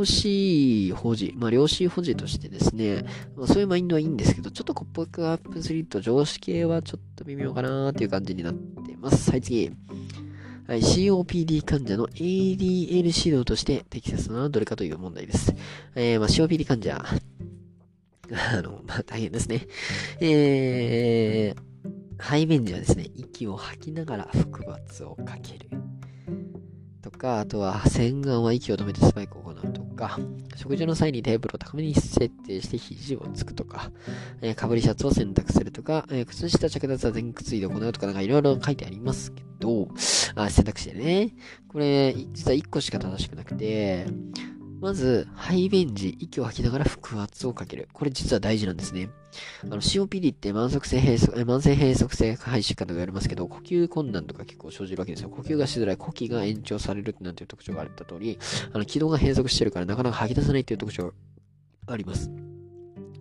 量子保持、まあ、量子保持としてですね、まあ、そういうマインドはいいんですけど、ちょっとコップアップスプリント上司系はちょっと微妙かなっていう感じになってます。はい、次。はい、COPD 患者の ADL 指導として適切なのはどれかという問題です。えー、まあ、COPD 患者、あの、まあ、大変ですね。えー、背面時はですね、息を吐きながら腹圧をかける。か、あとは洗顔は息を止めてスパイクを行うとか、食事の際にテーブルを高めに設定して肘をつくとか、かぶりシャツを選択するとか、靴下着脱は前屈で行うとか、なんかいろいろ書いてありますけど、あ選択肢でね。これ、実は1個しか正しくなくて、まず、排便時、息を吐きながら腹圧をかける。これ実は大事なんですね。あの、COPD って慢性閉塞、慢性閉塞性肺疾患とか言われますけど、呼吸困難とか結構生じるわけですよ。呼吸がしづらい、呼気が延長されるなんていう特徴があった通り、あの、気道が閉塞してるからなかなか吐き出さないっていう特徴があります。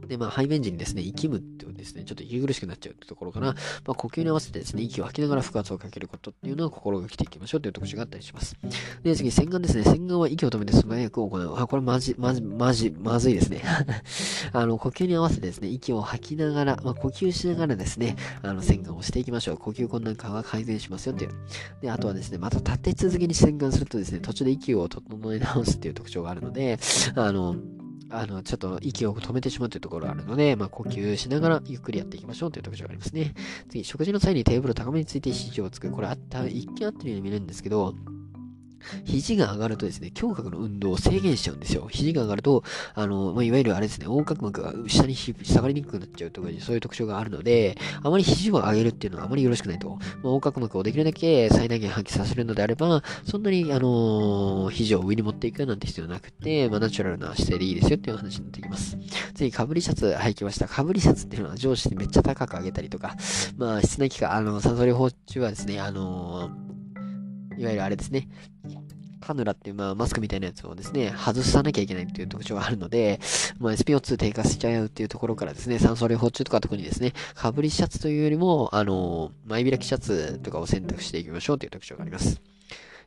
で、まあ、排便時にですね、息むってですね、ちょっと息苦しくなっちゃうってところから、まあ、呼吸に合わせてですね、息を吐きながら腹圧をかけることっていうのは心がけていきましょうという特徴があったりします。で、次、洗顔ですね。洗顔は息を止めて素早く行う。あ、これマジ、マジ、マジ、まずいですね。あの、呼吸に合わせてですね、息を吐きながら、まあ、呼吸しながらですね、あの、洗顔をしていきましょう。呼吸困難化が改善しますよっていう。で、あとはですね、また立て続けに洗顔するとですね、途中で息を整え直すっていう特徴があるので、あの、あの、ちょっと息を止めてしまうというところがあるので、まあ、呼吸しながらゆっくりやっていきましょうという特徴がありますね。次、食事の際にテーブル高めについて指示をつく。これあった、一見あってるように見えるんですけど、肘が上がるとですね、胸郭の運動を制限しちゃうんですよ。肘が上がると、あの、まあ、いわゆるあれですね、横隔膜が下に下がりにくくなっちゃうとか、そういう特徴があるので、あまり肘を上げるっていうのはあまりよろしくないと。まあ、横隔膜をできるだけ最大限発揮させるのであれば、そんなに、あのー、肘を上に持っていくなんて必要なくて、まあ、ナチュラルな姿勢でいいですよっていう話になってきます。次、かぶりシャツ、はい、来ました。かぶりシャツっていうのは上司でめっちゃ高く上げたりとか、まあ、室内機関、あの、サソリ法中はですね、あのー、いわゆるあれですね、カヌラっていう、まあ、マスクみたいなやつをですね、外さなきゃいけないっていう特徴があるので、まあ、SPO2 低下しちゃうっていうところからですね、酸素療法中とか特にですね、かぶりシャツというよりも、あの、前開きシャツとかを選択していきましょうという特徴があります。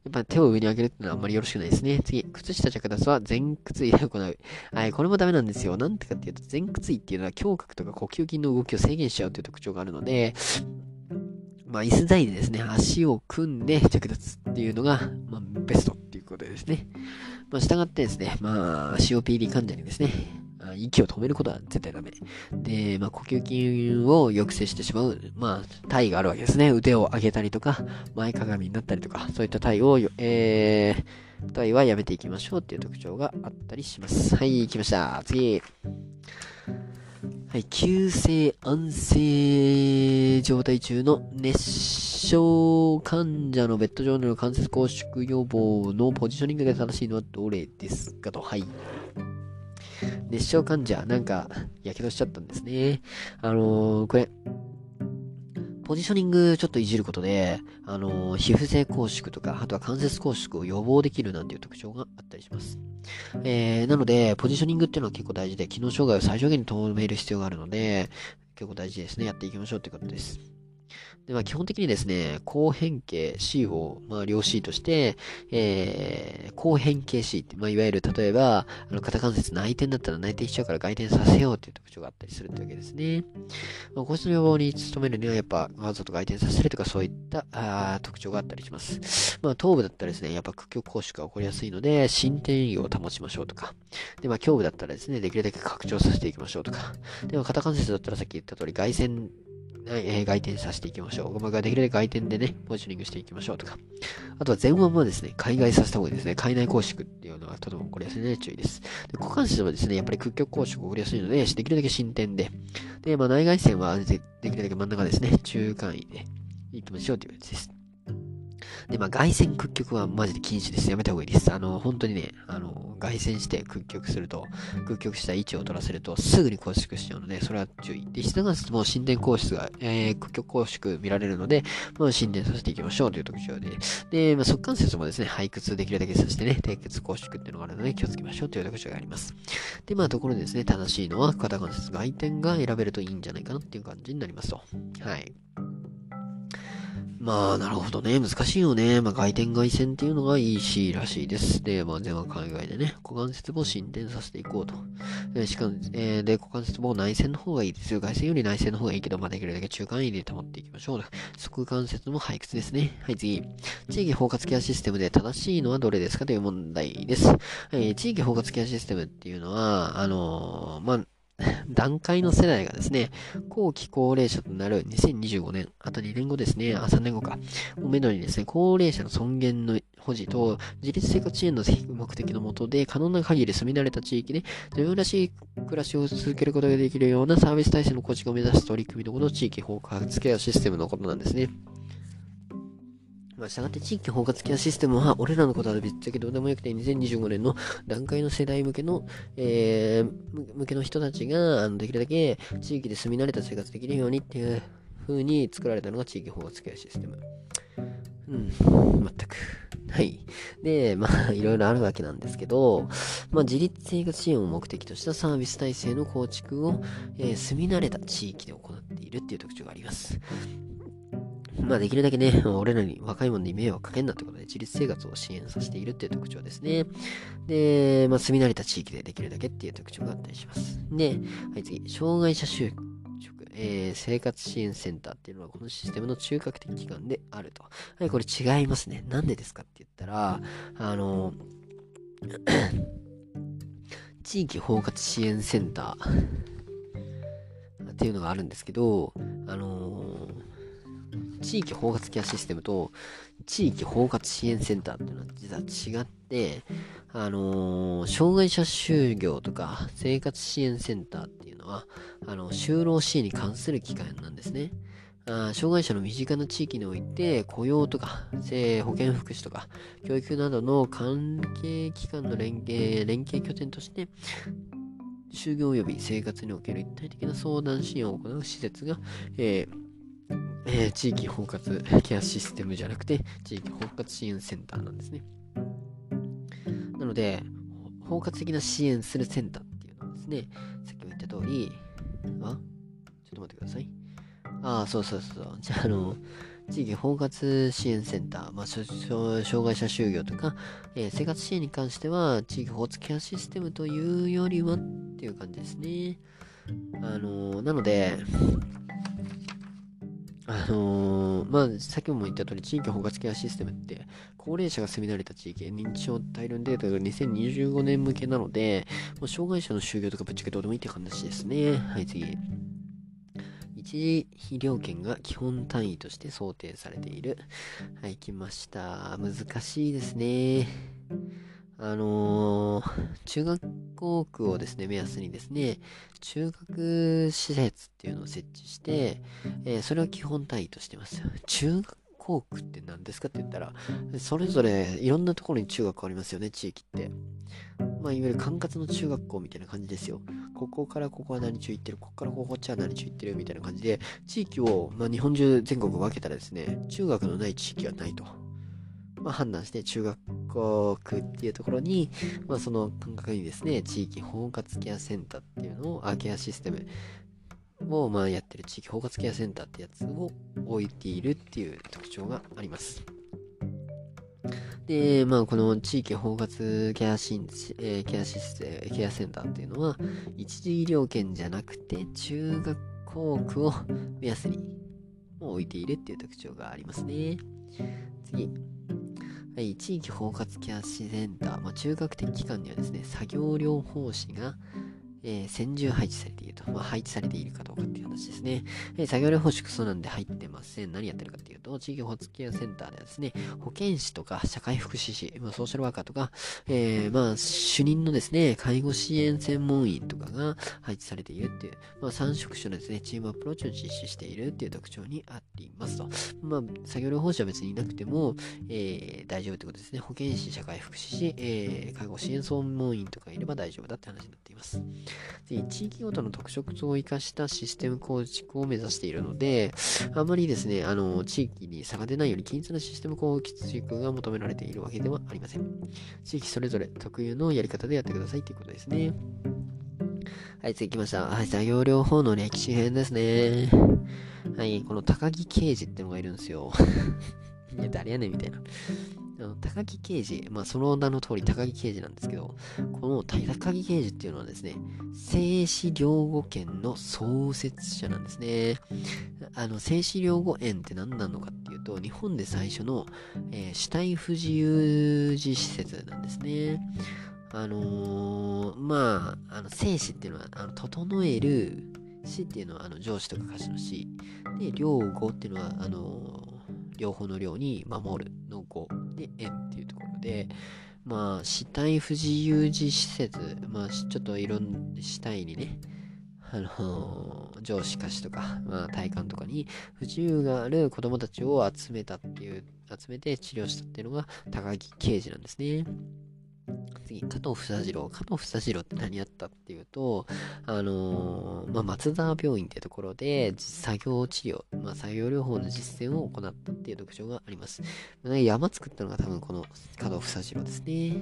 やっぱ手を上に上げるっていうのはあんまりよろしくないですね。次、靴下着脱は前屈位で行う。はい、これもダメなんですよ。なんてかっていうと、前屈位っていうのは胸郭とか呼吸筋の動きを制限しちゃうという特徴があるので、まあ、椅子台でですね、足を組んで着脱っていうのが、まあ、ベストっていうことですね。まあ、従ってですね、まあ、COPD 患者にですね、息を止めることは絶対ダメ。で、まあ、呼吸筋を抑制してしまう、まあ、体位があるわけですね。腕を上げたりとか、前かがみになったりとか、そういった体位を、えー、とはいはやめていきましょうっていう特徴があったりします。はい、行きました。次。はい、急性安静状態中の熱傷患者のベッド上での関節拘縮予防のポジショニングが正しいのはどれですかと。はい。熱傷患者、なんか、やけどしちゃったんですね。あのー、これ、ポジショニングちょっといじることで、あのー、皮膚性拘縮とか、あとは関節拘縮を予防できるなんていう特徴があったりします。えー、なので、ポジショニングっていうのは結構大事で、機能障害を最小限に止める必要があるので、結構大事ですね。やっていきましょうということです。で、まあ、基本的にですね、後変形 C を、まあ、両 C として、えー、後変形 C って、まあ、いわゆる、例えば、あの、肩関節内転だったら内転しちゃうから外転させようっていう特徴があったりするってわけですね。まあ、個室の予防に努めるには、やっぱ、わざと外転させるとか、そういったあ特徴があったりします。まあ、頭部だったらですね、やっぱ屈曲拘縮が起こりやすいので、進展位を保ちましょうとか。で、まあ、胸部だったらですね、できるだけ拡張させていきましょうとか。で、まあ、肩関節だったらさっき言った通り、外旋はい、えー、外転させていきましょう。まあ、できるだけ外転でね、ポジショニングしていきましょうとか。あとは前腕もですね、海外させた方がいいですね。海内拘縮っていうのはとても起こりやすいので注意です。で股関節もですね、やっぱり屈曲拘縮起こりやすいので、できるだけ進展で。で、まあ、内外線はできるだけ真ん中ですね、中間位でいきましょうというやつです。で、まあ、外旋屈曲はマジで禁止です。やめた方がいいです。あの、本当にね、あの、外旋して屈曲すると、屈曲した位置を取らせると、すぐに拘縮しちゃうので、それは注意。で、下関節も心電拘縮が、えー、屈曲拘縮見られるので、まあ、心電させていきましょうという特徴で。で、まあ、側関節もですね、背屈できるだけさせてね、低血拘縮っていうのがあるので、気をつけましょうという特徴があります。で、まあ、ところでですね、正しいのは、肩関節外転が選べるといいんじゃないかなっていう感じになりますと。はい。まあ、なるほどね。難しいよね。まあ、外転外旋っていうのがいいし、らしいです。で、まあ、前は海外でね、股関節も進展させていこうと。えしかも、えー、で、股関節も内旋の方がいいですよ。外旋より内旋の方がいいけど、まあ、できるだけ中間位で保っていきましょう。側関節も背屈ですね。はい、次。地域包括ケアシステムで正しいのはどれですかという問題です。えー、地域包括ケアシステムっていうのは、あの、まあ、段階の世代がですね、後期高齢者となる2025年、あと2年後ですね、あ、3年後か、をめどにですね、高齢者の尊厳の保持と自立生活支援の目的のもとで、可能な限り住み慣れた地域で自分らしい暮らしを続けることができるようなサービス体制の構築を目指す取り組みのことを地域包括ケアシステムのことなんですね。まあ、したがって地域包括ケアシステムは、俺らのことは別だけどうでもよくて、2025年の段階の世代向けの、えー、向けの人たちが、あの、できるだけ地域で住み慣れた生活できるようにっていう風に作られたのが地域包括ケアシステム。うん、全く。はい。で、まあ、いろいろあるわけなんですけど、まあ、自立生活支援を目的としたサービス体制の構築を、えー、住み慣れた地域で行っているっていう特徴があります。まあできるだけね、俺らに若い者に迷惑かけんなってことで自立生活を支援させているっていう特徴ですね。で、まあ住み慣れた地域でできるだけっていう特徴があったりします。で、はい次、障害者就職、えー、生活支援センターっていうのはこのシステムの中核的機関であると。はい、これ違いますね。なんでですかって言ったら、あの、地域包括支援センターっていうのがあるんですけど、あのー地域包括ケアシステムと地域包括支援センターっていうのは実は違って、あのー、障害者就業とか生活支援センターっていうのは、あの、就労支援に関する機関なんですね。あ障害者の身近な地域において雇用とか性保健福祉とか教育などの関係機関の連携連携拠点として就業及び生活における一体的な相談支援を行う施設が、えーえー、地域包括ケアシステムじゃなくて、地域包括支援センターなんですね。なので、包括的な支援するセンターっていうのはですね、さっきも言った通り、あちょっと待ってください。ああ、そうそうそう。じゃあ、あの、地域包括支援センター、まあ、障害者就業とか、えー、生活支援に関しては、地域包括ケアシステムというよりはっていう感じですね。あの、なので、あのー、まあ、さっきも言った通り、地域包括ケアシステムって、高齢者が住み慣れた地域、認知症大量データが2025年向けなので、もう障害者の就業とかぶっちゃけどうでもいいって話ですね。はい、次。一時費料券が基本単位として想定されている。はい、来ました。難しいですね。あのー、中学校区をですね、目安にですね、中学施設っていうのを設置して、えー、それを基本単位としてます。中学校区って何ですかって言ったら、それぞれいろんなところに中学ありますよね、地域って。まあ、いわゆる管轄の中学校みたいな感じですよ。ここからここは何中行ってる、ここからここっちは何中行ってるみたいな感じで、地域を、まあ、日本中全国分けたらですね、中学のない地域はないと。まあ、判断して中学校区っていうところに、まあ、その感覚にですね、地域包括ケアセンターっていうのを、アケアシステムを、まあ、やってる地域包括ケアセンターってやつを置いているっていう特徴があります。で、まあ、この地域包括ケアシン、え、ケアシステムケアセンターっていうのは、一時医療圏じゃなくて、中学校区を目安に置いているっていう特徴がありますね。次。はい、地域包括ケアセンター、まあ、中学的機関にはですね、作業療法士が、えー、専従配置されていると。まあ、配置されているかどうかっていう話ですね。えー、作業療法士クソなんで入ってません。何やってるかっていうと、地域保ケアセンターではですね、保健師とか社会福祉士、まあ、ソーシャルワーカーとか、えー、まあ、主任のですね、介護支援専門員とかが配置されているっていう、まあ、3職種のですね、チームアプローチを実施しているっていう特徴にありますと。まあ、作業療法士は別にいなくても、えー、大丈夫ってことですね。保健師、社会福祉士、えー、介護支援専門員とかいれば大丈夫だって話になっています。で地域ごとの特色を生かしたシステム構築を目指しているので、あまりですね、あの、地域に差が出ないように均一なシステム構築が求められているわけではありません。地域それぞれ特有のやり方でやってくださいということですね。はい、次行きました。はい、作業療法の歴史編ですね。はい、この高木刑事ってのがいるんですよ。いや、誰やねんみたいな。あの高木刑事、まあ、その名の通り高木刑事なんですけど、この高木刑事っていうのはですね、精子療護圏の創設者なんですね。あの、精子療護園って何なのかっていうと、日本で最初の、えー、死体不自由児施設なんですね。あのー、まあ、あの、生死っていうのは、あの整える、死っていうのは、あの、上司とか歌詞の死。で、療護っていうのは、あのー、両方の量に守るの語で園っていうところで、まあ、死体不自由児施設、まあ、ちょっといろんな死体にね、あのー、上司下肢とか、まあ、体幹とかに不自由がある子供たちを集めたっていう、集めて治療したっていうのが高木刑事なんですね。次、加藤房次郎。加藤房次郎って何やったっていうと、あのー、まあ、松沢病院っていうところで、作業治療、まあ、作業療法の実践を行ったっていう特徴があります。山作ったのが多分この加藤房次郎ですね。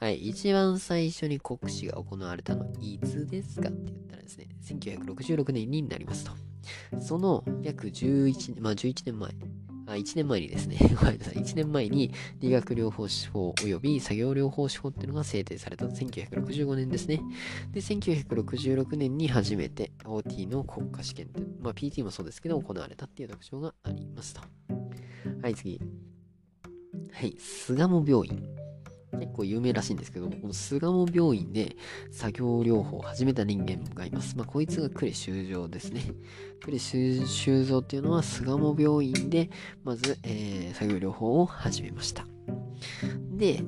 はい、一番最初に国試が行われたのいつですかって言ったらですね、1966年になりますと。その約11年、まあ11年前あ1年前にですね、ごめんなさい、1年前に理学療法士法及び作業療法士法っていうのが制定された1965年ですね。で、1966年に初めて OT の国家試験って、まあ PT もそうですけど行われたっていう特徴がありますと。はい、次。はい、巣鴨病院。結構有名らしいんですけども、この巣鴨病院で作業療法を始めた人間がいます。まあ、こいつが呉修造ですね。呉修造っていうのは巣鴨病院で、まず、えー、作業療法を始めました。で、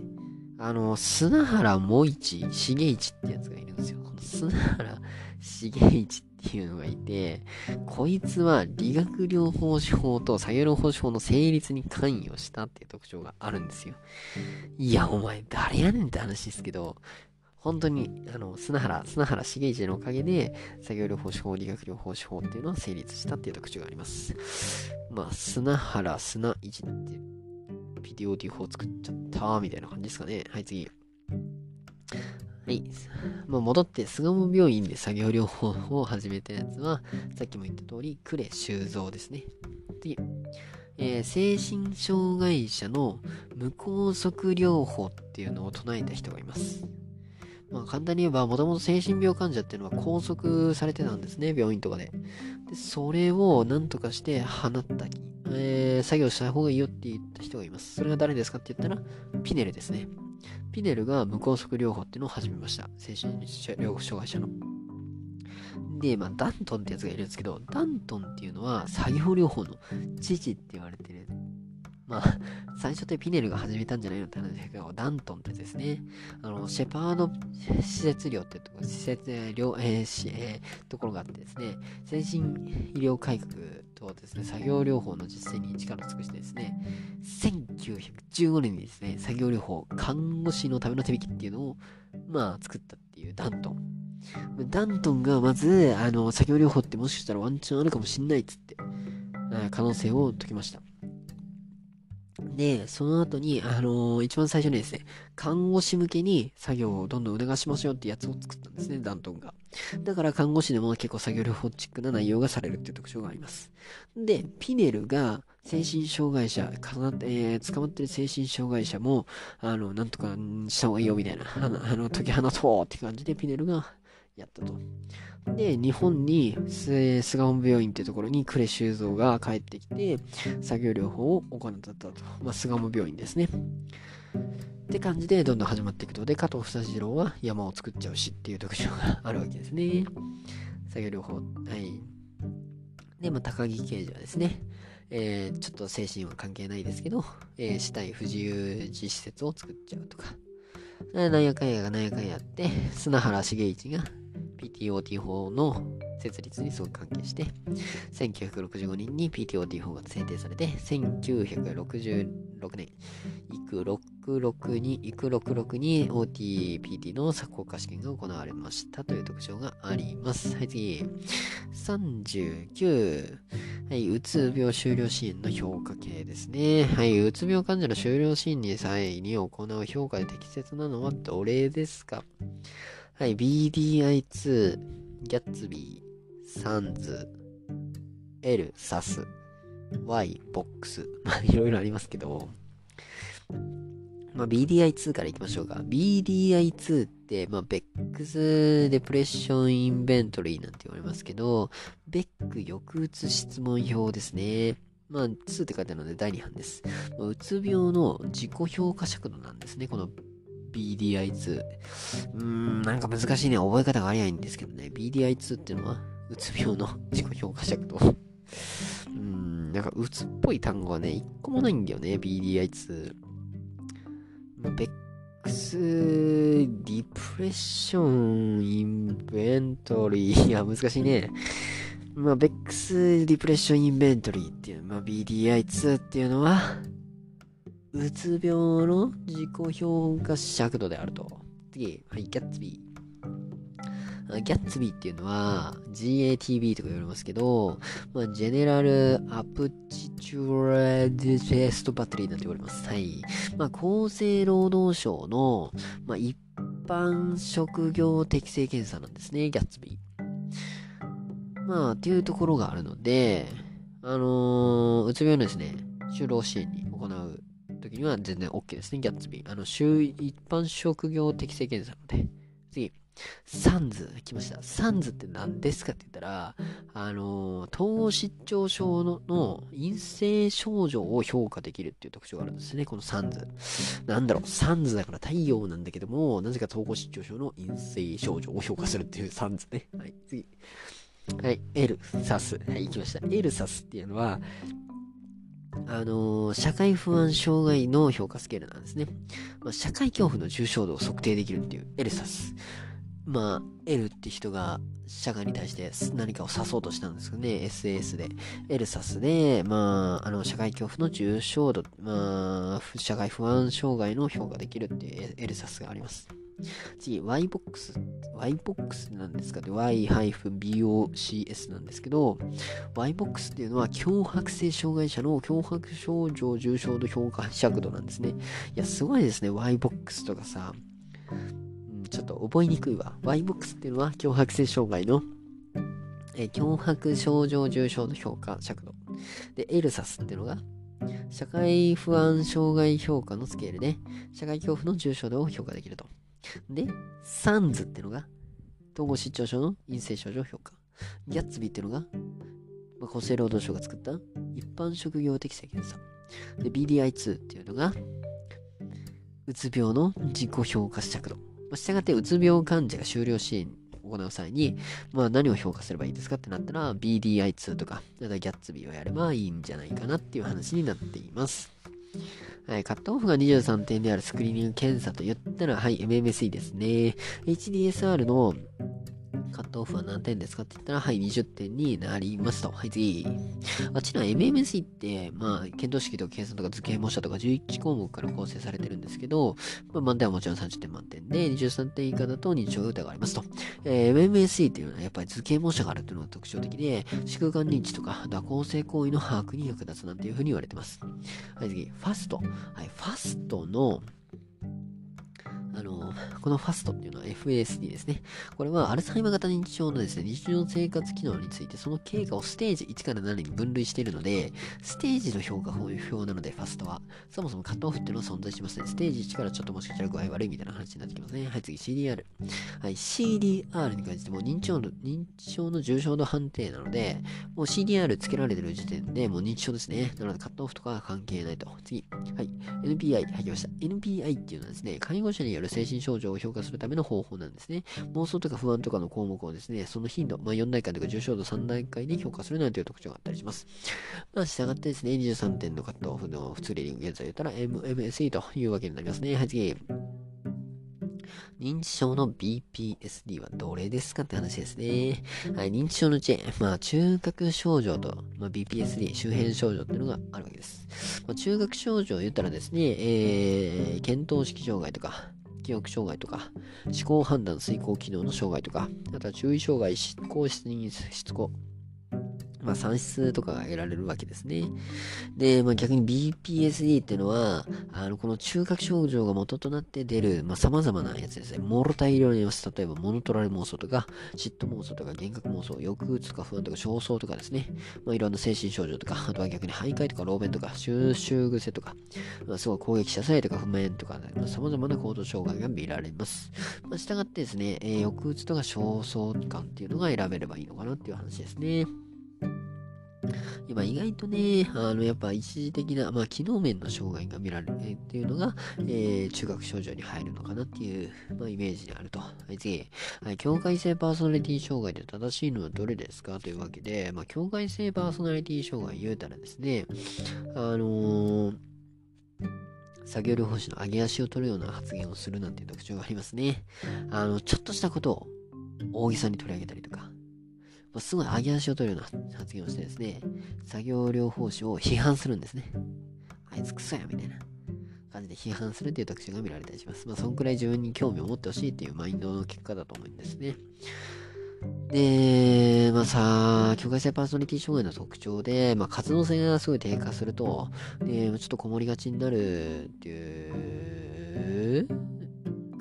あの、砂原萌一、重一ってやつがいるんですよ。この砂原重一っていうのがいて、こいつは理学療法士法と作業療法士法の成立に関与したっていう特徴があるんですよ。いや、お前誰やねんって話ですけど、本当に、あの、砂原、砂原重一のおかげで、作業療法士法、理学療法士法っていうのは成立したっていう特徴があります。まあ、砂原、砂一って、PTOT 法作っちゃったみたいな感じですかね。はい、次。はい。まあ、戻って、巣鴨病院で作業療法を始めたやつは、さっきも言った通り、呉修造ですね。次。えー、精神障害者の無拘束療法っていうのを唱えた人がいます。まあ、簡単に言えば、もともと精神病患者っていうのは拘束されてたんですね、病院とかで。で、それを何とかして放ったり、えー、作業した方がいいよって言った人がいます。それが誰ですかって言ったら、ピネルですね。ピネルが無拘束療法っていうのを始めました。精神療法障害者の。で、まあ、ダントンってやつがいるんですけど、ダントンっていうのは作業療法の父って言われてるまあ、最初ってピネルが始めたんじゃないのって話ですけど、ダントンってですね、あの、シェパード施設寮ってとこ、施設寮、えーしえー、ところがあってですね、先進医療改革とですね、作業療法の実践に力を尽くしてですね、1915年にですね、作業療法、看護師のための手引きっていうのを、まあ、作ったっていうダントン。ダントンがまず、あの、作業療法ってもしかしたらワンチャンあるかもしんないっつって、可能性を解きました。で、その後に、あのー、一番最初にですね、看護師向けに作業をどんどん促しましょうってやつを作ったんですね、ダントンが。だから看護師でも結構作業療法チックな内容がされるっていう特徴があります。で、ピネルが精神障害者、かなえー、捕まってる精神障害者も、あの、なんとかした方がいいよみたいな、あの、あの解き放とうって感じでピネルがやったと。で、日本に巣鴨病院っていうところに呉修造が帰ってきて、作業療法を行ったと。まあ、巣鴨病院ですね。って感じでどんどん始まっていくと。で、加藤房次郎は山を作っちゃうしっていう特徴があるわけですね。作業療法。はい。で、まあ、高木刑事はですね、えー、ちょっと精神は関係ないですけど、えー、死体不自由児施設を作っちゃうとか。なんやかんやがなんやかんやって、砂原重一が PTOT 法の設立にすごく関係して、1965年に PTOT 法が制定されて、1966年、イク66に、イク66に OTPT の作効化試験が行われましたという特徴があります。はい、次。39。はい、うつ病終了支援の評価系ですね。はい、うつ病患者の終了支援に際に行う評価で適切なのはどれですか？はい、BDI2、ギャッツビー、サンズ、L、サス、Y、ボックス。まあ、いろいろありますけど、まあ、BDI2 からいきましょうか。BDI2 って、まあ、ベックスデプレッションインベントリーなんて言われますけど、ベック抑うつ質問表ですね。まあ、2って書いてあるので第2版です。まあ、うつ病の自己評価尺度なんですね。この BDI2。うーん、なんか難しいね。覚え方がありゃいいんですけどね。BDI2 っていうのは、うつ病の 自己評価尺度。うーん、なんかうつっぽい単語はね、一個もないんだよね。BDI2。ベックス、ディプレッション、インベントリー。いや、難しいね。まあ、ベックスディプレッションインベントリーっていう、まあ、BDI2 っていうのは、うつ病の自己評価尺度であると。次、はい、ギャッツビー。ギャッツビーっていうのは GATB とか言われますけど、まあ、ジェネラルアプチチュラディテストバッテリーなんて言われます。はい。まあ、厚生労働省の、まあ、一般職業適正検査なんですね、ギャッツビー。まあ、っていうところがあるので、あのー、うつ病のですね、就労支援にには全然 OK ですね、ギャッツビー。あの、週一般職業適正検査なので。次。サンズ来ました。サンズって何ですかって言ったら、あの、統合失調症のの陰性症状を評価できるっていう特徴があるんですね、このサンズ。なんだろう、サンズだから太陽なんだけども、なぜか統合失調症の陰性症状を評価するっていうサンズね。はい、次。はい、エルサス。はい、行きました。エルサスっていうのは、あのー、社会不安障害の評価スケールなんですね。まあ、社会恐怖の重症度を測定できるっていうエルサス。まあ、L って人が社会に対して何かを指そうとしたんですけどね、SAS で。エルサスで、まあ、あの、社会恐怖の重症度、まあ、社会不安障害の評価できるっていうエルサスがあります。次、ybox。ybox なんですかね y-bocs なんですけど、ybox っていうのは脅迫性障害者の脅迫症状重症度評価尺度なんですね。いや、すごいですね。ybox とかさ、うん、ちょっと覚えにくいわ。ybox っていうのは脅迫性障害のえ脅迫症状重症度評価尺度。で、エルサスっていうのが社会不安障害評価のスケールで、社会恐怖の重症度を評価できると。で、サンズっていうのが、統合失調症の陰性症状評価。ギャッツビーっていうのが、まあ、厚生労働省が作った一般職業適正検査。で、BDI2 っていうのが、うつ病の自己評価尺度。まあ、したがって、うつ病患者が終了支援を行う際に、まあ何を評価すればいいですかってなったら、BDI2 とか、ギャッツビーをやればいいんじゃないかなっていう話になっています。はい、カットオフが23点であるスクリーニング検査と言ったら、はい、MMSE ですね。HDSR のカットオフは何点ですかって言ったら、はい、20点になりますと。はい、次。あちら MMSE って、まあ、検討式と計算とか図形模写とか11項目から構成されてるんですけど、まあ、満点はもちろん30点満点で、23点以下だと認知症が疑われますと。えー、MMSE っていうのはやっぱり図形模写があるっていうのが特徴的で、視空間認知とか蛇行性行為の把握に役立つなんていうふうに言われてます。はい、次。ファスト。はい、ファストの、あの、このファストっていうのは FASD ですね。これはアルツハイマー型認知症のですね、日常生活機能についてその経過をステージ1から7に分類しているので、ステージの評価表なので、ファストは。そもそもカットオフっていうのは存在しますね。ステージ1からちょっともしかしたら具合悪いみたいな話になってきますね。はい、次 CDR。はい、CDR に関しても認知症の、認知症の重症度判定なので、もう CDR つけられてる時点でもう認知症ですね。なのでカットオフとかは関係ないと。次。はい、NPI。はい、きました。NPI っていうのはですね、介護者による精神症状を評価するための方法なんですね。妄想とか不安とかの項目をですね、その頻度、まあ、4段階とか重症度3段階で評価するなんていう特徴があったりします。まあ、従ってですね、23点のカットオフの普通リーディング現在言ったら MMSE というわけになりますね。はい、次。認知症の BPSD はどれですかって話ですね。はい、認知症のチェーン、まあ、中核症状と、まあ、BPSD、周辺症状っていうのがあるわけです。まあ、中核症状を言ったらですね、えー、検討式障害とか、記憶障害とか、思考判断遂行機能の障害とか、あとは注意障害、執行失認、失行、まあ、算出とかが得られるわけですね。で、まあ、逆に BPSD っていうのは、あの、この中核症状が元となって出る、まあ、様々なやつですね。モロ大量にます。例えば、モノトラル妄想とか、嫉妬妄想とか、幻覚妄想、抑うつとか不安とか、焦燥とかですね。まあ、いろんな精神症状とか、あとは逆に徘徊とか、老便とか、収集癖とか、まあ、すごい攻撃者さえとか、不満とか、まあ、様々な行動障害が見られます。まあ、従ってですね、えー、抑うつとか焦燥感っていうのが選べればいいのかなっていう話ですね。今意外とね、あの、やっぱ一時的な、まあ、機能面の障害が見られるっていうのが、えー、中学症状に入るのかなっていう、まあ、イメージにあると。はい、次。はい、境界性パーソナリティ障害で正しいのはどれですかというわけで、まあ、境界性パーソナリティ障害言うたらですね、あのー作業療法士の上げ足を取るような発言をするなんていう特徴がありますね。あの、ちょっとしたことを大げさに取り上げたりとか、すごい上げ足を取るような発言をしてですね、作業療法士を批判するんですね。あいつクソや、みたいな感じで批判するっていう特徴が見られたりします。まあ、そんくらい自分に興味を持ってほしいっていうマインドの結果だと思うんですね。で、まあさ、境界性パーソナリティ障害の特徴で、まあ、活動性がすごい低下すると、で、ちょっとこもりがちになるっていう、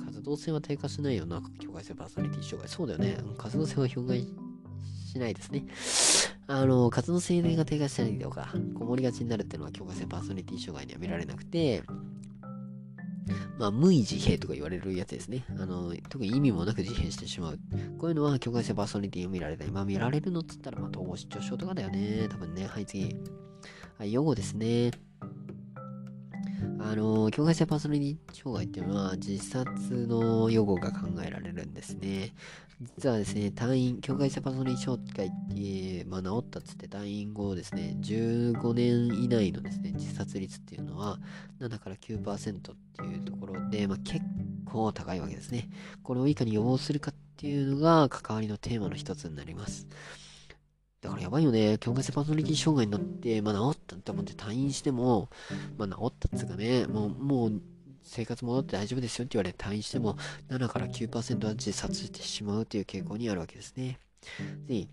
活動性は低下しないよな、境界性パーソナリティ障害。そうだよね。活動性は表現しないですね。あの、活動性能が低下したりとか、こもりがちになるっていうのは境界性パーソナリティ障害には見られなくて、まあ、無意自閉とか言われるやつですね。あの、特に意味もなく自閉してしまう。こういうのは境界性パーソナリティを見られない。まあ、見られるのっつったら、まあ、統合失調症とかだよね。多分ね。はい、次。はい、予後ですね。あの、境界性パーソナリティ障害っていうのは自殺の予後が考えられるんですね。実はですね、退院、境界性パーソナリティ障害って、まあ、治ったっつって退院後ですね、15年以内のですね、自殺率っていうのは7から9%っていうところで、まあ、結構高いわけですね。これをいかに予防するかっていうのが関わりのテーマの一つになります。だからやばいよね。境界性パーソナリティ障害になって、まあ治ったって思って退院しても、まあ治ったっつうかね、もう、もう生活戻って大丈夫ですよって言われて退院しても7から9%は自殺してしまうという傾向にあるわけですね。で、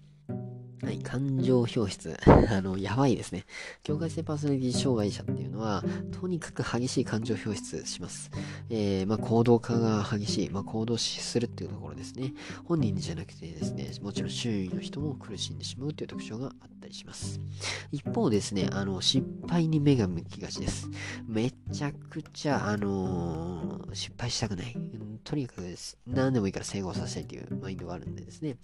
はい、感情表出。あの、やばいですね。境界性パーソナリティ障害者っていうのは、とにかく激しい感情表出します。えー、まあ、行動化が激しい。まあ、行動するっていうところですね。本人じゃなくてですね、もちろん周囲の人も苦しんでしまうという特徴があったりします。一方ですね、あの、失敗に目が向きがちです。めちゃくちゃ、あのー、失敗したくない。とにかくです何でもいいから成功させたいというマインドがあるんでですね、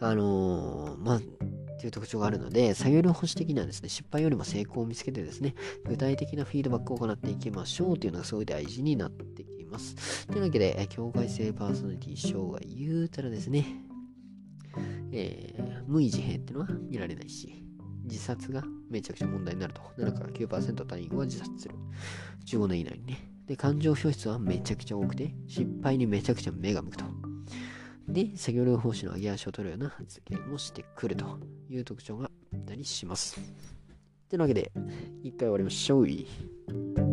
あの、まあ、っていう特徴があるので、作業療法士的にはですね、失敗よりも成功を見つけてですね、具体的なフィードバックを行っていきましょうというのがすごい大事になってきます。というわけで、境界性パーソナリティ障害言うたらですね、えー、無意自閉っていうのは見られないし、自殺がめちゃくちゃ問題になると。7から9%単位は自殺する。15年以内にね。で、感情表出はめちゃくちゃ多くて、失敗にめちゃくちゃ目が向くと。で、作業療法士の上げ足を取るような発言もしてくるという特徴があったりします。というわけで、一回終わりましょう。